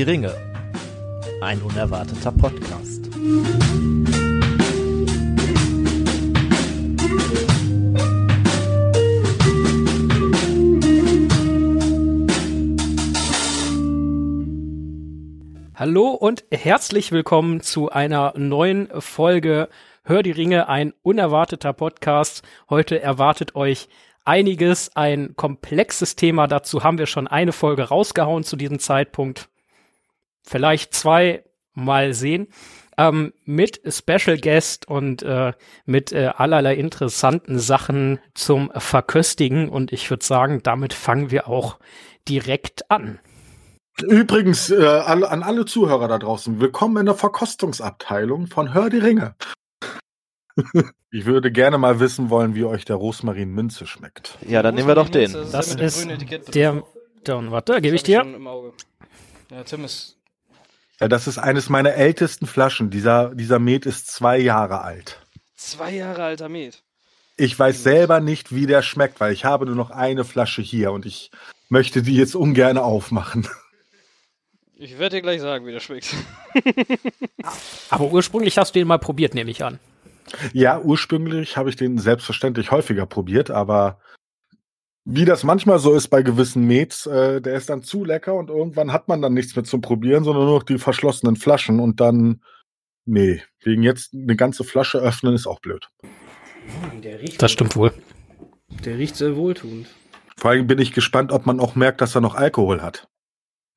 Die Ringe. Ein unerwarteter Podcast. Hallo und herzlich willkommen zu einer neuen Folge Hör die Ringe, ein unerwarteter Podcast. Heute erwartet euch einiges, ein komplexes Thema. Dazu haben wir schon eine Folge rausgehauen zu diesem Zeitpunkt. Vielleicht zwei, mal sehen. Ähm, mit Special Guest und äh, mit äh, allerlei interessanten Sachen zum Verköstigen. Und ich würde sagen, damit fangen wir auch direkt an. Übrigens, äh, alle, an alle Zuhörer da draußen, willkommen in der Verkostungsabteilung von Hör die Ringe. ich würde gerne mal wissen wollen, wie euch der Rosmarin Minze schmeckt. Ja, dann nehmen wir doch den. Das ist der, der, warte, gebe ich dir. Ja, Tim ist Ja, das ist eines meiner ältesten Flaschen. Dieser, dieser Met ist zwei Jahre alt. zwei Jahre alter Met. Ich weiß selber nicht, wie der schmeckt, weil ich habe nur noch eine Flasche hier und ich möchte die jetzt ungern aufmachen. Ich werde dir gleich sagen, wie der schmeckt. Aber ursprünglich hast du den mal probiert, nehme ich an. Ja, ursprünglich habe ich den selbstverständlich häufiger probiert, aber wie das manchmal so ist bei gewissen Mets, äh, der ist dann zu lecker und irgendwann hat man dann nichts mehr zum Probieren, sondern nur noch die verschlossenen Flaschen und dann, nee, wegen jetzt eine ganze Flasche öffnen ist auch blöd. Der riecht, Das stimmt wohl. der riecht sehr wohltuend. Vor allem bin ich gespannt, ob man auch merkt, dass er noch Alkohol hat.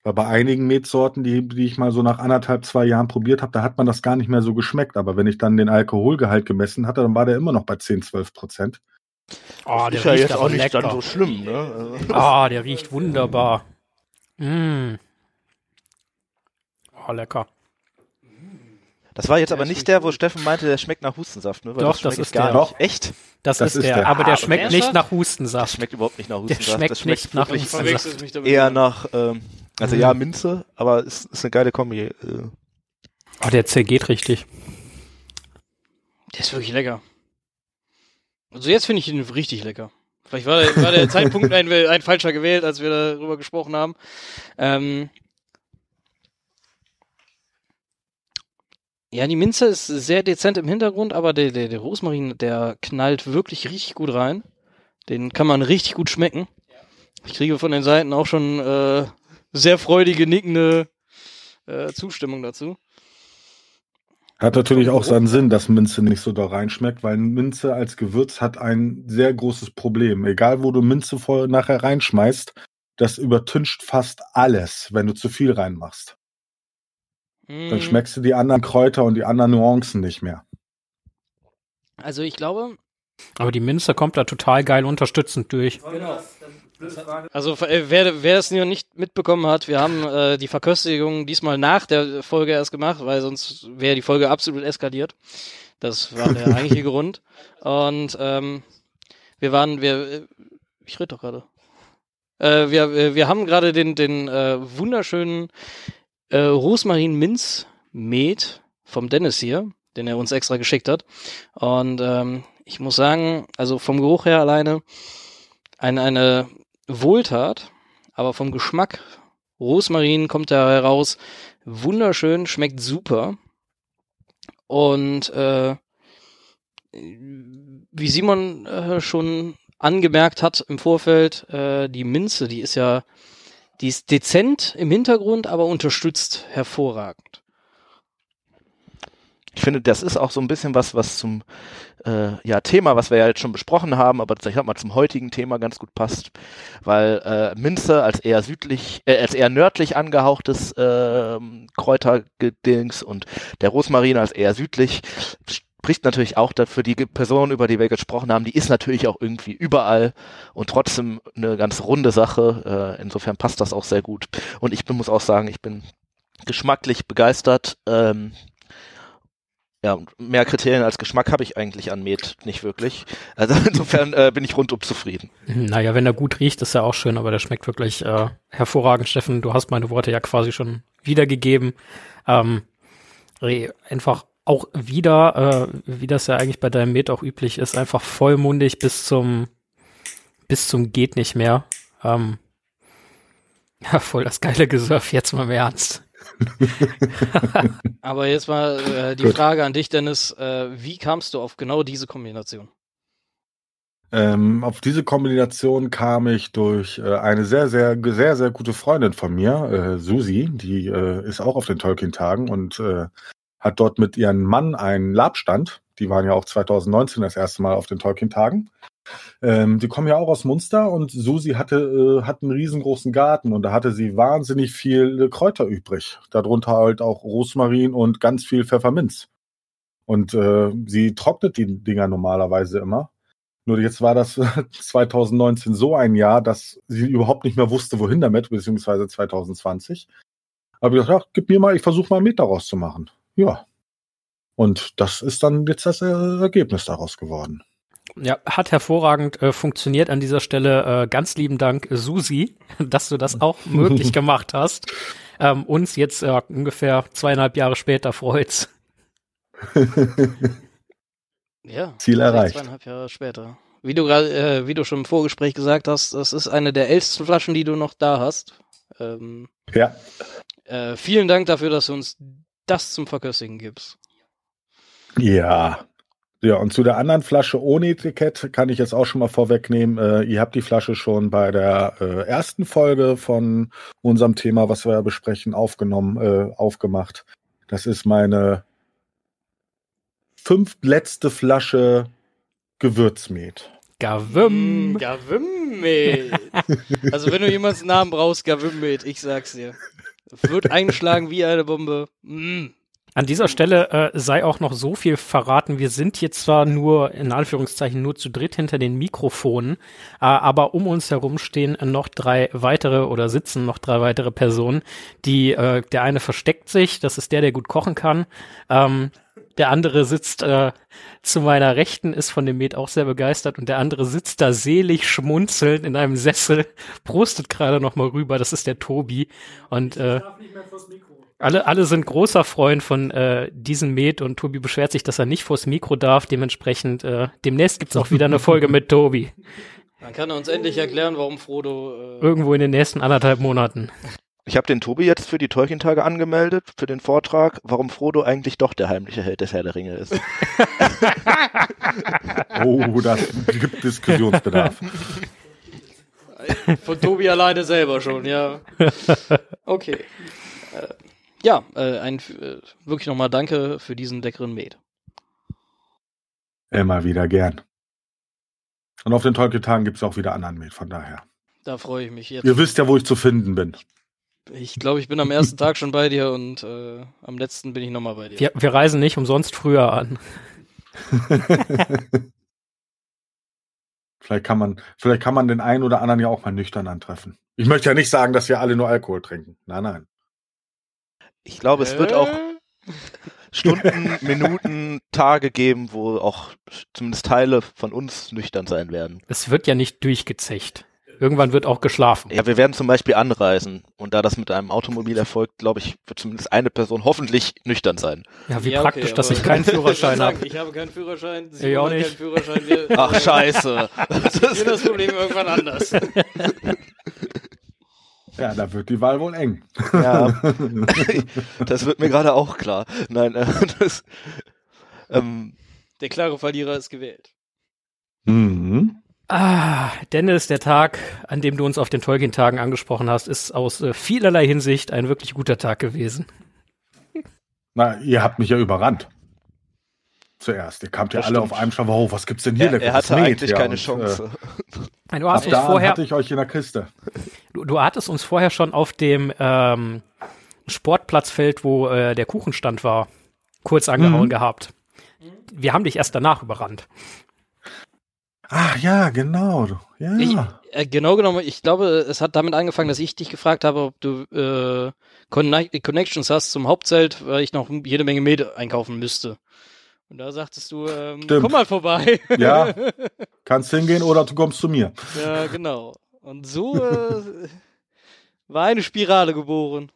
Weil bei einigen Metsorten, die, die ich mal so nach anderthalb, zwei Jahren probiert habe, da hat man das gar nicht mehr so geschmeckt. Aber wenn ich dann den Alkoholgehalt gemessen hatte, dann war der immer noch bei 10, 12 Prozent. Oh, der ist ja riecht jetzt auch nicht lecker. dann so schlimm, ne? Ah, der riecht wunderbar. Mm. Oh, lecker. Das war jetzt aber nicht der, wo Steffen meinte, der schmeckt nach Hustensaft, ne? Weil Doch, das ich ist gar der. nicht. Echt? Das, Das ist, ist der, der. aber der Ah, schmeckt nicht nach Das Hustensaft. schmeckt überhaupt nicht nach Der Hustensaft. schmeckt das schmeckt nicht nach Hustensaft. Eher nach, ähm, also Mhm. ja, Minze, aber es ist eine geile Kombi. Äh, Oh, der zergeht richtig. Der ist wirklich lecker. Also jetzt finde ich ihn richtig lecker. Vielleicht war der, war der Zeitpunkt ein, ein falscher gewählt, als wir darüber gesprochen haben. Ähm ja, die Minze ist sehr dezent im Hintergrund, aber der, der, der Rosmarin, der knallt wirklich richtig gut rein. Den kann man richtig gut schmecken. Ich kriege von den Seiten auch schon äh, sehr freudige, nickende äh, Zustimmung dazu. Hat natürlich auch seinen Sinn, dass Minze nicht so da reinschmeckt, weil Minze als Gewürz hat ein sehr großes Problem. Egal, wo du Minze voll nachher reinschmeißt, das übertüncht fast alles, wenn du zu viel reinmachst. Dann Mm. schmeckst du die anderen Kräuter und die anderen Nuancen nicht mehr. Also ich glaube, Aber die Minze kommt da total geil unterstützend durch. Also äh, wer, wer es noch nicht mitbekommen hat, wir haben äh, die Verköstigung diesmal nach der Folge erst gemacht, weil sonst wäre die Folge absolut eskaliert. Das war der eigentliche Grund. Und ähm, wir waren, wir, äh, ich rede doch gerade. Äh, wir, wir haben gerade den, den äh, wunderschönen äh, Rosmarin Minz Met vom Dennis hier, den er uns extra geschickt hat. Und ähm, ich muss sagen, also vom Geruch her alleine eine, eine Wohltat, aber vom Geschmack, Rosmarin kommt da heraus, wunderschön, schmeckt super. Und äh, wie Simon äh, schon angemerkt hat im Vorfeld, äh, die Minze, die ist ja, die ist dezent im Hintergrund, aber unterstützt hervorragend. ich finde, das ist auch so ein bisschen was, was zum äh, ja, Thema, was wir ja jetzt schon besprochen haben, aber ich sag mal zum heutigen Thema ganz gut passt, weil äh, Minze als eher südlich, äh, als eher nördlich angehauchtes ähm, Kräutergedings und der Rosmarin als eher südlich spricht natürlich auch dafür die Person, über die wir gesprochen haben, die ist natürlich auch irgendwie überall und trotzdem eine ganz runde Sache. Äh, insofern passt das auch sehr gut. Und ich bin, muss auch sagen, ich bin geschmacklich begeistert. Ähm, ja, mehr Kriterien als Geschmack habe ich eigentlich an Met nicht wirklich. Also insofern äh, bin ich rundum zufrieden. Naja, wenn er gut riecht, ist er auch schön, aber der schmeckt wirklich äh, hervorragend. Steffen, du hast meine Worte ja quasi schon wiedergegeben. Ähm, einfach auch wieder, äh, wie das ja eigentlich bei deinem Met auch üblich ist, einfach vollmundig bis zum bis zum geht nicht mehr. Ähm, Ja, voll das geile Gesurf, jetzt mal im Ernst. Aber jetzt mal äh, die Gut. Frage an dich, Dennis. Äh, wie kamst du auf genau diese Kombination? Ähm, auf diese Kombination kam ich durch äh, eine sehr, sehr, sehr, sehr gute Freundin von mir, äh, Susi, die äh, ist auch auf den Tolkien-Tagen und äh, hat dort mit ihrem Mann einen Labstand. Die waren ja auch 2019 das erste Mal auf den Tolkien-Tagen. Ähm, die kommen ja auch aus Munster und Susi hatte, äh, hat einen riesengroßen Garten und da hatte sie wahnsinnig viel Kräuter übrig. Darunter halt auch Rosmarin und ganz viel Pfefferminz. Und äh, sie trocknet die Dinger normalerweise immer. Nur jetzt war das 2019 so ein Jahr, dass sie überhaupt nicht mehr wusste, wohin damit, beziehungsweise 2020. Aber ich dachte, gib mir mal, ich versuche mal mit daraus zu machen. Ja. Und das ist dann jetzt das Ergebnis daraus geworden. Ja, hat hervorragend äh, funktioniert an dieser Stelle. Äh, ganz lieben Dank, Susi, dass du das auch möglich gemacht hast. Ähm, uns jetzt äh, ungefähr zweieinhalb Jahre später freut's. ja, Ziel erreicht. Zweieinhalb Jahre später. Wie du gerade, äh, wie du schon im Vorgespräch gesagt hast, das ist eine der ältesten Flaschen, die du noch da hast. Ähm, ja. Äh, vielen Dank dafür, dass du uns das zum Verköstigen gibst. Ja, ja, und zu der anderen Flasche ohne Etikett kann ich jetzt auch schon mal vorwegnehmen. Äh, ihr habt die Flasche schon bei der äh, ersten Folge von unserem Thema, was wir besprechen, aufgenommen, äh, aufgemacht. Das ist meine fünftletzte Flasche Gewürzmet. Gavim. Mm, Gavimmet. also wenn du jemals Namen brauchst, Gavimmet, ich sag's dir. Wird einschlagen wie eine Bombe. Mm. An dieser Stelle äh, sei auch noch so viel verraten. Wir sind jetzt zwar nur, in Anführungszeichen, nur zu dritt hinter den Mikrofonen, äh, aber um uns herum stehen noch drei weitere oder sitzen noch drei weitere Personen, die, äh, der eine versteckt sich, das ist der, der gut kochen kann. Ähm, der andere sitzt äh, zu meiner Rechten, ist von dem Met auch sehr begeistert und der andere sitzt da selig schmunzelnd in einem Sessel, prostet gerade noch mal rüber, das ist der Tobi und äh, alle, alle sind großer Freund von äh, diesem Met und Tobi beschwert sich, dass er nicht vors Mikro darf. Dementsprechend, äh, demnächst gibt's auch wieder eine Folge mit Tobi. Dann kann er uns endlich erklären, warum Frodo. Äh Irgendwo in den nächsten anderthalb Monaten. Ich habe den Tobi jetzt für die Tolkien-Tage angemeldet, für den Vortrag, warum Frodo eigentlich doch der heimliche Held des Herr der Ringe ist. oh, das gibt Diskussionsbedarf. Von Tobi alleine selber schon, ja. Okay. Ja, äh, ein, äh, wirklich nochmal danke für diesen leckeren Met. Immer wieder gern. Und auf den Tolkien-Tagen gibt es auch wieder anderen Met, von daher. Da freue ich mich jetzt. Ihr wisst ja, wo ich zu finden bin. Ich glaube, ich bin am ersten Tag schon bei dir und äh, am letzten bin ich nochmal bei dir. Wir, wir reisen nicht umsonst früher an. vielleicht kann man, vielleicht kann man den einen oder anderen ja auch mal nüchtern antreffen. Ich möchte ja nicht sagen, dass wir alle nur Alkohol trinken. Nein, nein. Ich glaube, es wird auch Stunden, Minuten, Tage geben, wo auch zumindest Teile von uns nüchtern sein werden. Es wird ja nicht durchgezecht. Irgendwann wird auch geschlafen. Ja, wir werden zum Beispiel anreisen. Und da das mit einem Automobil erfolgt, glaube ich, wird zumindest eine Person hoffentlich nüchtern sein. Ja, wie ja, praktisch, okay, dass ich keinen Führerschein habe. Ich habe keinen Führerschein. Sie ich auch nicht. Keinen Führerschein. Wir, Ach, scheiße. Das ist das Problem irgendwann anders. Ja, da wird die Wahl wohl eng. Ja, das wird mir gerade auch klar. Nein, äh, das, ähm, der klare Verlierer ist gewählt. Mhm. Ah, Dennis, der Tag, an dem du uns auf den Tolkien-Tagen angesprochen hast, ist aus äh, vielerlei Hinsicht ein wirklich guter Tag gewesen. Na, ihr habt mich ja überrannt. Zuerst. Ihr kamt ja alle stimmt. auf einem Schlag, wow, was gibt's denn hier? Er, er hatte Met, eigentlich ja, keine und, Chance. Äh, du hast uns vorher, hatte ich euch in der Kiste. Du, du hattest uns vorher schon auf dem ähm, Sportplatzfeld, wo äh, der Kuchenstand war, kurz angehauen mhm. gehabt. Wir haben dich erst danach überrannt. Ach ja, genau. Ja. Ich, äh, genau genommen, ich glaube, es hat damit angefangen, dass ich dich gefragt habe, ob du äh, Connections hast zum Hauptzelt, weil ich noch jede Menge Mehl einkaufen müsste. Und da sagtest du, ähm, komm mal vorbei. Ja, kannst hingehen oder du kommst zu mir. Ja, genau. Und so äh, war eine Spirale geboren.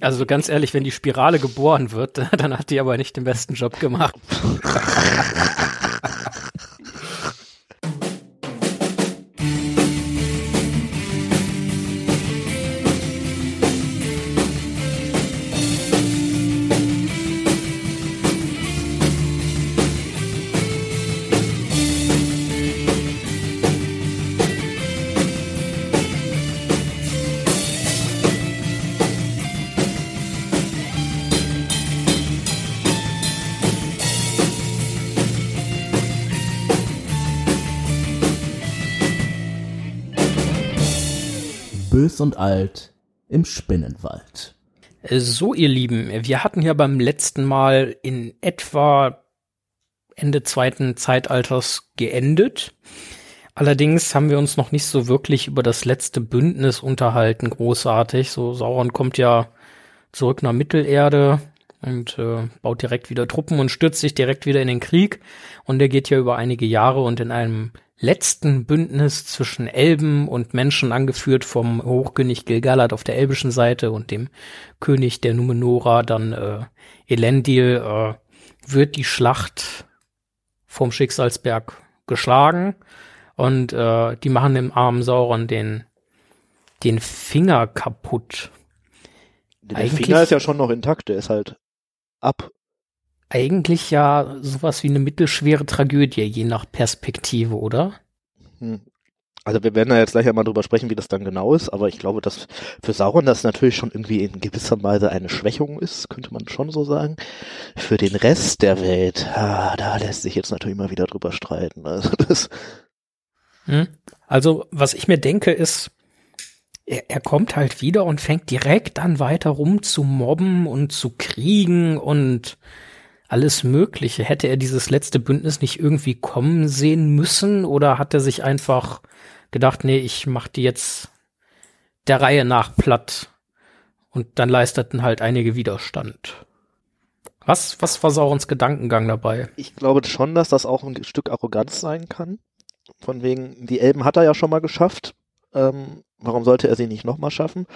Also ganz ehrlich, wenn die Spirale geboren wird, dann hat die aber nicht den besten Job gemacht. und alt im Spinnenwald. So, ihr Lieben, wir hatten ja beim letzten Mal in etwa Ende zweiten Zeitalters geendet. Allerdings haben wir uns noch nicht so wirklich über das letzte Bündnis unterhalten, großartig. So, Sauron kommt ja zurück nach Mittelerde und äh, baut direkt wieder Truppen und stürzt sich direkt wieder in den Krieg. Und der geht ja über einige Jahre und in einem letzten Bündnis zwischen Elben und Menschen angeführt vom Hochkönig Gilgalad auf der elbischen Seite und dem König der Numenora, dann äh, Elendil, äh, wird die Schlacht vom Schicksalsberg geschlagen und äh, die machen dem armen Sauron den, den Finger kaputt. Der Eigentlich, Finger ist ja schon noch intakt, der ist halt ab. Eigentlich ja sowas wie eine mittelschwere Tragödie, je nach Perspektive, oder? Hm. Also wir werden da jetzt gleich einmal drüber sprechen, wie das dann genau ist, aber ich glaube, dass für Sauron das natürlich schon irgendwie in gewisser Weise eine Schwächung ist, könnte man schon so sagen. Für den Rest der Welt, ah, da lässt sich jetzt natürlich immer wieder drüber streiten. Also das hm? Also, was ich mir denke, ist, er, er kommt halt wieder und fängt direkt an weiter rum zu mobben und zu kriegen und alles Mögliche. Hätte er dieses letzte Bündnis nicht irgendwie kommen sehen müssen oder hat er sich einfach gedacht, nee, ich mach die jetzt der Reihe nach platt und dann leisteten halt einige Widerstand. Was, was war Saurons Gedankengang dabei? Ich glaube schon, dass das auch ein Stück Arroganz sein kann. Von wegen, die Elben hat er ja schon mal geschafft. Ähm, warum sollte er sie nicht nochmal schaffen?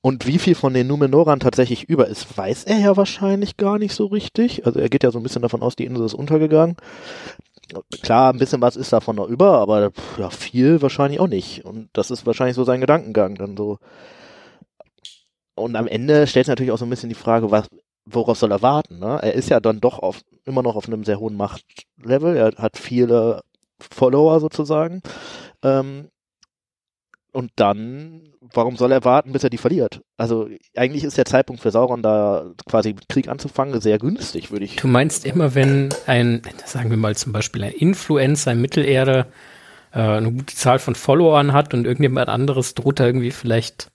Und wie viel von den Numenoran tatsächlich über ist, weiß er ja wahrscheinlich gar nicht so richtig. Also er geht ja so ein bisschen davon aus, die Insel ist untergegangen. Klar, ein bisschen was ist davon noch über, aber ja, viel wahrscheinlich auch nicht. Und das ist wahrscheinlich so sein Gedankengang dann so. Und am Ende stellt sich natürlich auch so ein bisschen die Frage, was, worauf soll er warten? Ne? Er ist ja dann doch auf, immer noch auf einem sehr hohen Machtlevel. Er hat viele Follower sozusagen. Ähm, und dann, warum soll er warten, bis er die verliert? Also eigentlich ist der Zeitpunkt für Sauron da quasi Krieg anzufangen sehr günstig, würde ich. Du meinst immer, wenn ein, sagen wir mal zum Beispiel ein Influencer in Mittelerde äh, eine gute Zahl von Followern hat und irgendjemand anderes droht da irgendwie vielleicht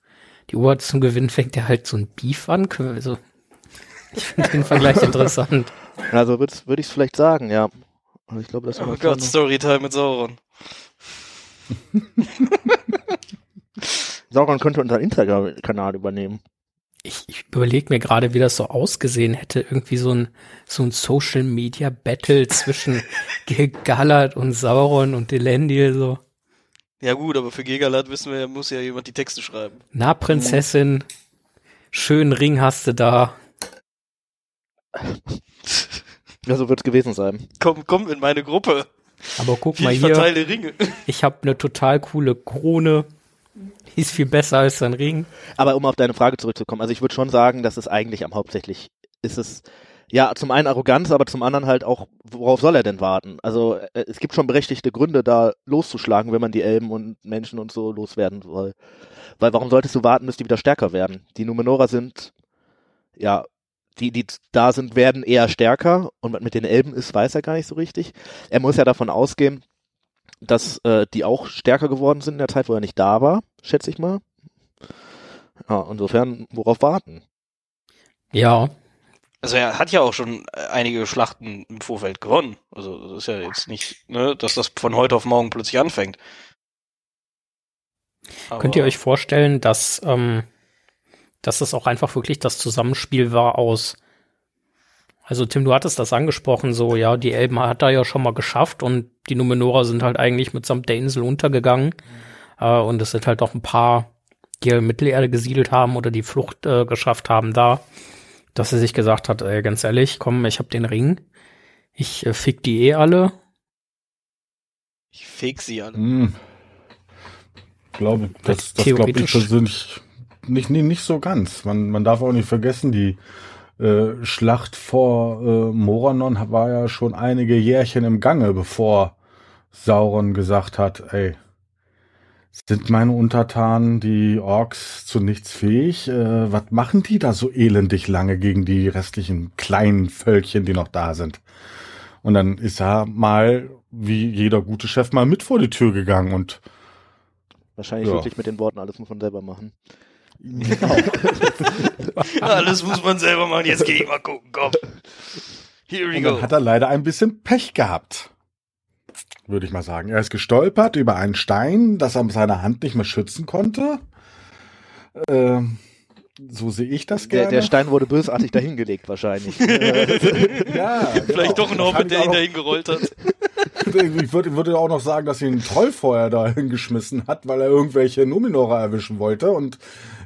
die Oberhand zum Gewinnen, fängt er halt so ein Beef an? Also, ich finde den Vergleich interessant. Also würde würd ich es vielleicht sagen, ja. Also ich glaube, das oh Gott, Storytime mit Sauron. Sauron könnte unseren Instagram-Kanal übernehmen. Ich, ich überlege mir gerade, wie das so ausgesehen hätte. Irgendwie so ein, so ein Social Media Battle zwischen Gegalad und Sauron und Elendil so. Ja gut, aber für Gegalad wissen wir, muss ja jemand die Texte schreiben. Na, Prinzessin, schönen Ring hast du da. Ja, so wird es gewesen sein. Komm, komm in meine Gruppe. Aber guck mal hier. Verteile Ringe. Ich habe eine total coole Krone. Die ist viel besser als ein Ring. Aber um auf deine Frage zurückzukommen, also ich würde schon sagen, dass es eigentlich am hauptsächlich ist es ja zum einen Arroganz, aber zum anderen halt auch, worauf soll er denn warten? Also äh, es gibt schon berechtigte Gründe, da loszuschlagen, wenn man die Elben und Menschen und so loswerden soll. Weil warum solltest du warten, bis die wieder stärker werden? Die Numenora sind ja die, die da sind, werden eher stärker und was mit den Elben ist, weiß er gar nicht so richtig. Er muss ja davon ausgehen, dass äh, die auch stärker geworden sind in der Zeit, wo er nicht da war, schätze ich mal. Ja, insofern, worauf warten? Ja. Also er hat ja auch schon äh, einige Schlachten im Vorfeld gewonnen. Also das ist ja jetzt nicht, ne, dass das von heute auf morgen plötzlich anfängt. Aber Könnt ihr euch vorstellen, dass ähm, dass das auch einfach wirklich das Zusammenspiel war aus also Tim, du hattest das angesprochen, so ja, die Elben hat er ja schon mal geschafft und die Numenora sind halt eigentlich mitsamt der Insel untergegangen. Mhm. Äh, und es sind halt auch ein paar, die in Mittelerde gesiedelt haben oder die Flucht äh, geschafft haben da, dass er sich gesagt hat, ey, ganz ehrlich, komm, ich hab den Ring, ich äh, fick die eh alle. Ich fick sie alle. Hm. Glaube, das, das glaube ich persönlich nicht, nicht, nicht so ganz. Man, man darf auch nicht vergessen, die äh, Schlacht vor äh, Moranon war ja schon einige Jährchen im Gange, bevor Sauron gesagt hat, ey, sind meine Untertanen, die Orks, zu nichts fähig? Äh, was machen die da so elendig lange gegen die restlichen kleinen Völkchen, die noch da sind? Und dann ist er mal, wie jeder gute Chef, mal mit vor die Tür gegangen und Wahrscheinlich Ja. wirklich mit den Worten, alles muss man selber machen. Alles muss man selber machen. Jetzt geh ich mal gucken, komm. Here we Und go. hat er leider ein bisschen Pech gehabt. Würde ich mal sagen. Er ist gestolpert über einen Stein, das er mit seiner Hand nicht mehr schützen konnte. Ähm, so sehe ich das Der, gerne. der Stein wurde bösartig dahingelegt wahrscheinlich. Ja, Vielleicht genau. doch ein Hobbit, der ihn dahin gerollt hat. Ich würde, würde auch noch sagen, dass ihn ein Troll vorher da hingeschmissen hat, weil er irgendwelche Numenorer erwischen wollte. Und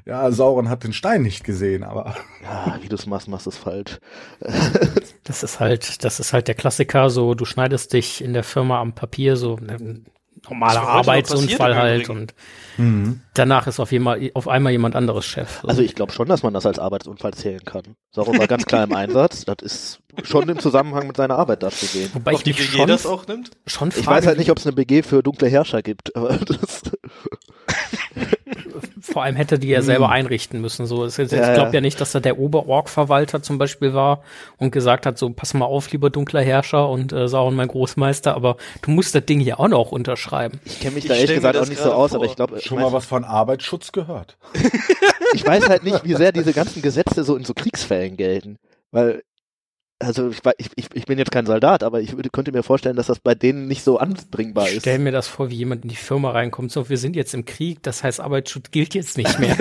ja, Sauron hat den Stein nicht gesehen, aber ja, wie du es machst, machst du es falsch. Das ist halt, das ist halt der Klassiker, so du schneidest dich in der Firma am Papier, so ein normaler heute noch Arbeitsunfall halt und danach ist auf, jemand, auf einmal jemand anderes Chef. So. Also ich glaube schon, dass man das als Arbeitsunfall zählen kann. Sauron war ganz klar im Einsatz. Das ist schon im Zusammenhang mit seiner Arbeit da zu sehen. Wobei Ob ich die mich WG schon, das auch nimmt? schon Ich frage, weiß halt nicht, ob es eine BG für dunkle Herrscher gibt, aber das, vor allem hätte die ja selber einrichten müssen. So, es ist, Ja, ich glaube ja. ja nicht, dass da der Oberorg-Verwalter zum Beispiel war und gesagt hat, so pass mal auf, lieber dunkler Herrscher und äh, Sauron mein Großmeister, aber du musst das Ding hier auch noch unterschreiben. ich kenne mich Ich da ehrlich gesagt auch nicht so aus, vor. aber ich glaube, ich, schon mal was von Arbeitsschutz gehört. ich weiß halt nicht, wie sehr diese ganzen Gesetze so in so Kriegsfällen gelten. Weil, also ich, ich, ich, ich bin jetzt kein Soldat, aber ich würde, könnte mir vorstellen, dass das bei denen nicht so anbringbar Ich ist. stell mir das vor, wie jemand in die Firma reinkommt, so wir sind jetzt im Krieg, das heißt Arbeitsschutz gilt jetzt nicht mehr.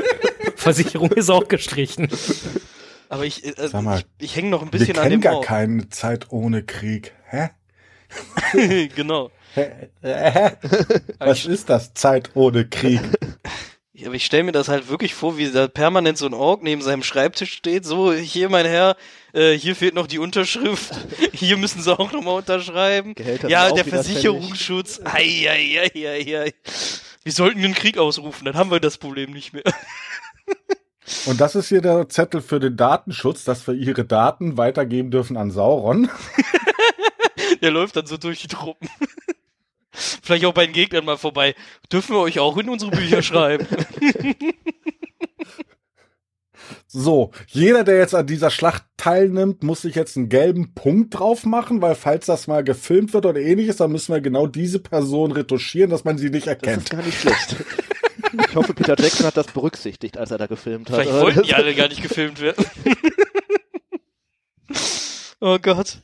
Versicherung ist auch gestrichen. Aber ich, äh, also Sag mal, ich, ich hänge noch ein Wir bisschen an kennen dem gar Ort. keine Zeit ohne Krieg. Hä? genau. Was ist das? Zeit ohne Krieg. Ja, Aber ich stelle mir das halt wirklich vor, wie da permanent so ein Ork neben seinem Schreibtisch steht. So, hier, mein Herr, äh, hier fehlt noch die Unterschrift. Hier müssen sie auch nochmal unterschreiben. Gehälter ja, sind auch der Versicherungsschutz. Ei, ei, ei, ei, ei. Wir sollten den Krieg ausrufen, dann haben wir das Problem nicht mehr. Und das ist hier der Zettel für den Datenschutz, dass wir ihre Daten weitergeben dürfen an Sauron. Der läuft dann so durch die Truppen. Vielleicht auch bei den Gegnern mal vorbei. Dürfen wir euch auch in unsere Bücher schreiben? So, jeder, der jetzt an dieser Schlacht teilnimmt, muss sich jetzt einen gelben Punkt drauf machen, weil falls das mal gefilmt wird oder ähnliches, dann müssen wir genau diese Person retuschieren, dass man sie nicht Das erkennt. ist gar nicht schlecht. Ich hoffe, Peter Jackson hat das berücksichtigt, als er da gefilmt hat. Vielleicht wollten das- die alle gar nicht gefilmt werden. oh Gott.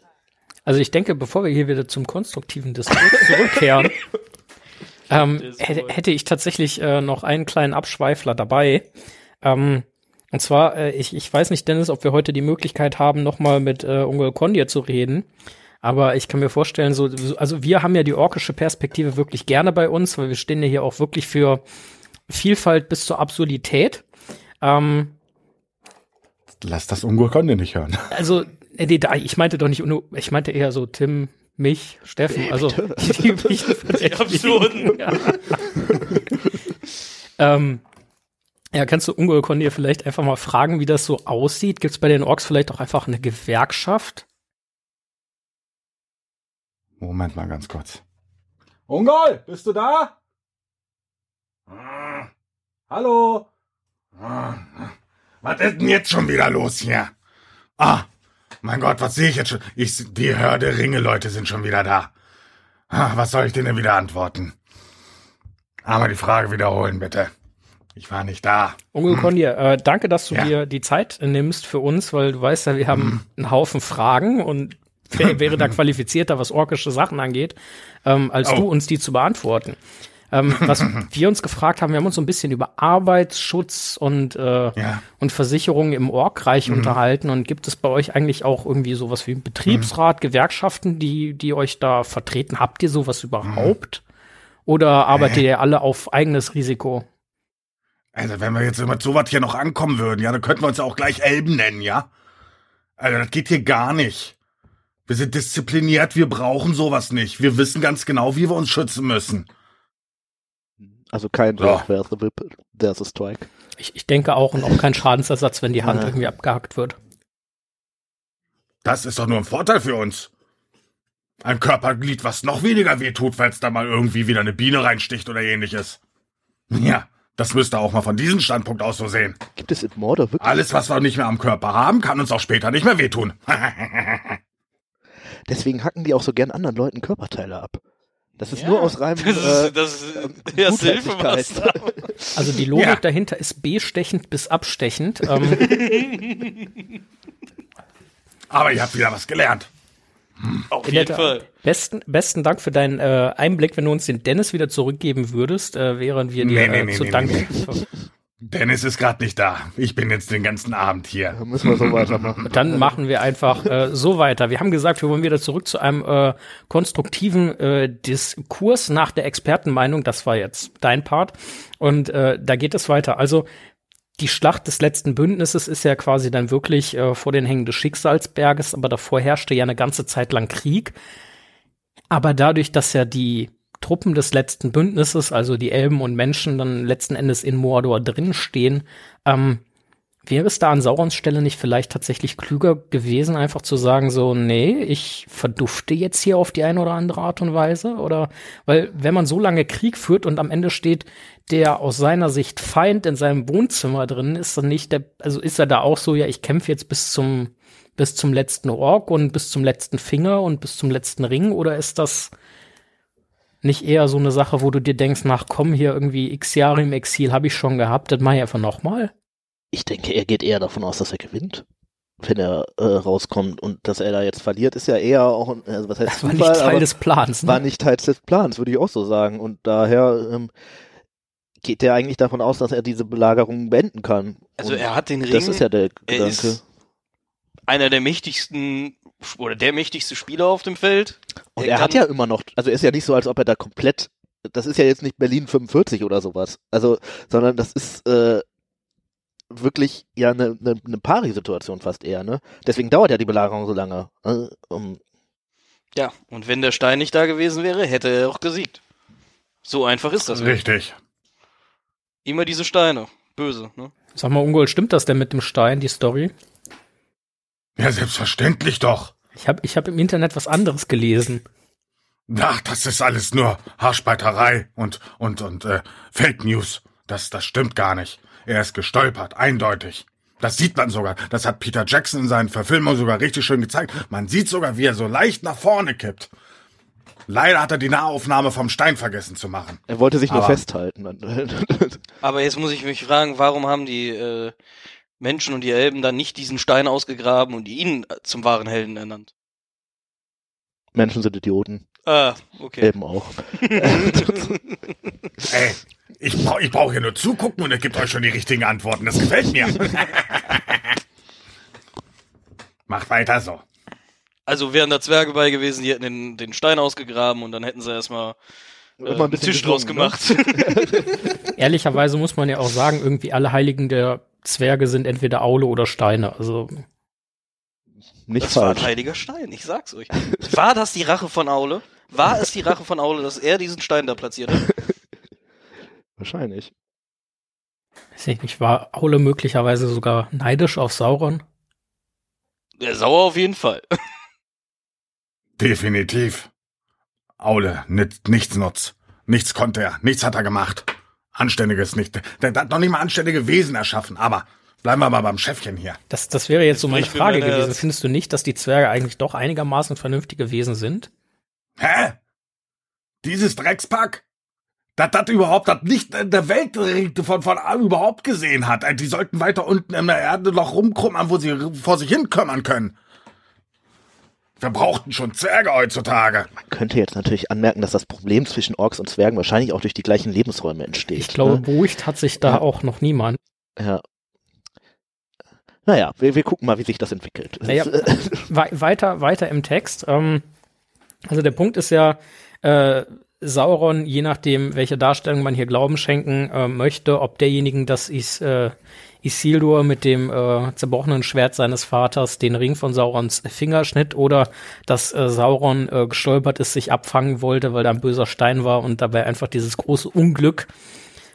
Also ich denke, bevor wir hier wieder zum konstruktiven Diskurs zurückkehren, ähm, hätte, ich tatsächlich äh, noch einen kleinen Abschweifler dabei. Ähm, und zwar, äh, ich, ich weiß nicht, Dennis, ob wir heute die Möglichkeit haben, nochmal mit äh, Ungol Kondir zu reden. Aber ich kann mir vorstellen, so, so- also wir haben ja die orkische Perspektive wirklich gerne bei uns, weil wir stehen ja hier auch wirklich für Vielfalt bis zur Absurdität. Ähm, Lass das Ungurkonde nicht hören. also, äh, die- da- ich meinte doch nicht, ich meinte eher so Tim, mich, Steffen, also die üblichen Verdächtigen. Absurden. Ja. ähm, ja, kannst du Ungol Kondir vielleicht einfach mal fragen, wie das so aussieht? Gibt es bei den Orks vielleicht auch einfach eine Gewerkschaft? Moment mal ganz kurz. Ungol, bist du da? Hallo? Was ist denn jetzt schon wieder los hier? Ah, mein Gott, was sehe ich jetzt schon? Ich, die Hörde Ringe-Leute sind schon wieder da. Was soll ich denen denn wieder antworten? Einmal die Frage wiederholen, bitte. Ich war nicht da. Ungol Kondir, äh, danke, dass du Ja. dir die Zeit nimmst für uns, weil du weißt ja, wir haben einen Haufen Fragen und wer wäre da qualifizierter, was orkische Sachen angeht, ähm, als Oh. du uns die zu beantworten. Ähm, was wir uns gefragt haben, wir haben uns so ein bisschen über Arbeitsschutz und, äh, Ja. und Versicherungen im Orkreich unterhalten. Und gibt es bei euch eigentlich auch irgendwie sowas wie einen Betriebsrat, Gewerkschaften, die, die euch da vertreten? Habt ihr sowas überhaupt? Oder arbeitet ihr alle auf eigenes Risiko? Also, wenn wir jetzt mit sowas hier noch ankommen würden, ja, dann könnten wir uns ja auch gleich Elben nennen, ja? Also, das geht hier gar nicht. Wir sind diszipliniert, wir brauchen sowas nicht. Wir wissen ganz genau, wie wir uns schützen müssen. Also kein Ja. There's a Whip, there's a Strike. Ich, ich denke auch und auch kein Schadensersatz, wenn die Hand Ja. irgendwie abgehackt wird. Das ist doch nur ein Vorteil für uns. Ein Körperglied, was noch weniger wehtut, weil es da mal irgendwie wieder eine Biene reinsticht oder ähnliches. Ja, das müsste auch mal von diesem Standpunkt aus so sehen. Gibt es in Mordor wirklich? Alles, was wir nicht mehr am Körper haben, kann uns auch später nicht mehr wehtun. Deswegen hacken die auch so gern anderen Leuten Körperteile ab. Das ist Ja, nur aus reinem Das äh, ist, das ist äh, Hilfe, Gutherzigkeit. was Also die Logik Ja. dahinter ist bestechend bis abstechend. Ähm, Aber ihr habt wieder was gelernt. Auf in jeden der Fall. Besten, besten Dank für deinen äh, Einblick. Wenn du uns den Dennis wieder zurückgeben würdest, äh, wären wir dir Nee, nee, äh, nee, zu nee, Dank. nee, Dennis ist gerade nicht da. Ich bin jetzt den ganzen Abend hier. Da müssen wir so weitermachen. Dann machen wir einfach äh, so weiter. Wir haben gesagt, wir wollen wieder zurück zu einem äh, konstruktiven äh, Diskurs nach der Expertenmeinung. Das war jetzt dein Part. Und äh, da geht es weiter. Also die Schlacht des letzten Bündnisses ist ja quasi dann wirklich äh, vor den Hängen des Schicksalsberges, aber davor herrschte ja eine ganze Zeit lang Krieg. Aber dadurch, dass ja die Truppen des letzten Bündnisses, also die Elben und Menschen, dann letzten Endes in Mordor drinstehen, ähm, Wäre es da an Saurons Stelle nicht vielleicht tatsächlich klüger gewesen, einfach zu sagen, so, nee, ich verdufte jetzt hier auf die eine oder andere Art und Weise? Oder, weil, wenn man so lange Krieg führt und am Ende steht der aus seiner Sicht Feind in seinem Wohnzimmer drin, ist dann nicht der, also ist er da auch so, ja, ich kämpfe jetzt bis zum, bis zum letzten Ork und bis zum letzten Finger und bis zum letzten Ring? Oder ist das nicht eher so eine Sache, wo du dir denkst, nach komm, hier irgendwie x Jahre im Exil habe ich schon gehabt, das mache ich einfach nochmal? Ich denke, er geht eher davon aus, dass er gewinnt, wenn er äh, rauskommt. Und dass er da jetzt verliert, ist ja eher auch, ein- also was heißt Das war Zufall, nicht Teil aber des Plans. Ne? war nicht Teil des Plans, würde ich auch so sagen. Und daher ähm, geht er eigentlich davon aus, dass er diese Belagerung beenden kann. Also Und er hat den Ring. das ist ja der er Gedanke. Einer der mächtigsten oder der mächtigste Spieler auf dem Feld. Und er hat ja immer noch, also ist ja nicht so, als ob er da komplett, das ist ja jetzt nicht Berlin 45 oder sowas. Also, sondern das ist äh, wirklich ja eine ne, ne Pari-Situation fast eher, ne? Deswegen dauert ja die Belagerung so lange. Äh, um, Ja, und wenn der Stein nicht da gewesen wäre, hätte er auch gesiegt. So einfach ist das. Richtig. Immer diese Steine. Böse, ne? Sag mal, Ungol, stimmt das denn mit dem Stein, die Story? Ja, selbstverständlich doch. Ich habe ich hab im Internet was anderes gelesen. Ach, das ist alles nur Haarspalterei und, und, und äh, Fake News. Das, das stimmt gar nicht. Er ist gestolpert, eindeutig. Das sieht man sogar. Das hat Peter Jackson in seinen Verfilmungen sogar richtig schön gezeigt. Man sieht sogar, wie er so leicht nach vorne kippt. Leider hat er die Nahaufnahme vom Stein vergessen zu machen. er wollte sich nur Aber- festhalten. Aber jetzt muss ich mich fragen, warum haben die äh, Menschen und die Elben dann nicht diesen Stein ausgegraben und ihn äh, zum wahren Helden ernannt? Menschen sind Idioten. Ah, okay. Elben auch. Ey, ich brauche ich brauch hier nur zugucken und er gibt euch schon die richtigen Antworten. Das gefällt mir. Macht weiter so. Also wären da Zwerge bei gewesen, die hätten den, den Stein ausgegraben und dann hätten sie erstmal äh, einen Tisch draus gesungen, gemacht. Ehrlicherweise muss man ja auch sagen, irgendwie alle Heiligen der Zwerge sind entweder Aule oder Steine. Also Nicht Das war ein falsch. heiliger Stein, ich sag's euch. War das die Rache von Aule? War es die Rache von Aule, dass er diesen Stein da platziert hat? Wahrscheinlich. weiß ich nicht, war Aule möglicherweise sogar neidisch auf Sauron? Der sauer auf jeden Fall. Definitiv. Aule, nit, nichts nutz. Nichts konnte er, nichts hat er gemacht. Anständiges nicht. Der, hat noch nicht mal anständige Wesen erschaffen, aber bleiben wir mal beim Chefchen hier. Das, das wäre jetzt so meine Frage gewesen. Herz. Findest du nicht, dass die Zwerge eigentlich doch einigermaßen vernünftige Wesen sind? Hä? Dieses Dreckspack? Das das überhaupt das nicht in der Welt von, von überhaupt gesehen hat. Die sollten weiter unten in der Erde noch rumkrummern, wo sie vor sich hin kümmern können. Wir brauchten schon Zwerge heutzutage. Man könnte jetzt natürlich anmerken, dass das Problem zwischen Orks und Zwergen wahrscheinlich auch durch die gleichen Lebensräume entsteht. Ich glaube, Ne? beruhigt hat sich da Ja. auch noch niemand. Ja. Naja, wir, wir gucken mal, wie sich das entwickelt. Naja, wei- weiter, weiter im Text. Ähm, also der Punkt ist ja, äh, Sauron, je nachdem, welche Darstellung man hier Glauben schenken äh, möchte, ob derjenigen, dass Is, äh, Isildur mit dem äh, zerbrochenen Schwert seines Vaters den Ring von Saurons Finger schnitt oder dass äh, Sauron äh, gestolpert ist, sich abfangen wollte, weil da ein böser Stein war und dabei einfach dieses große Unglück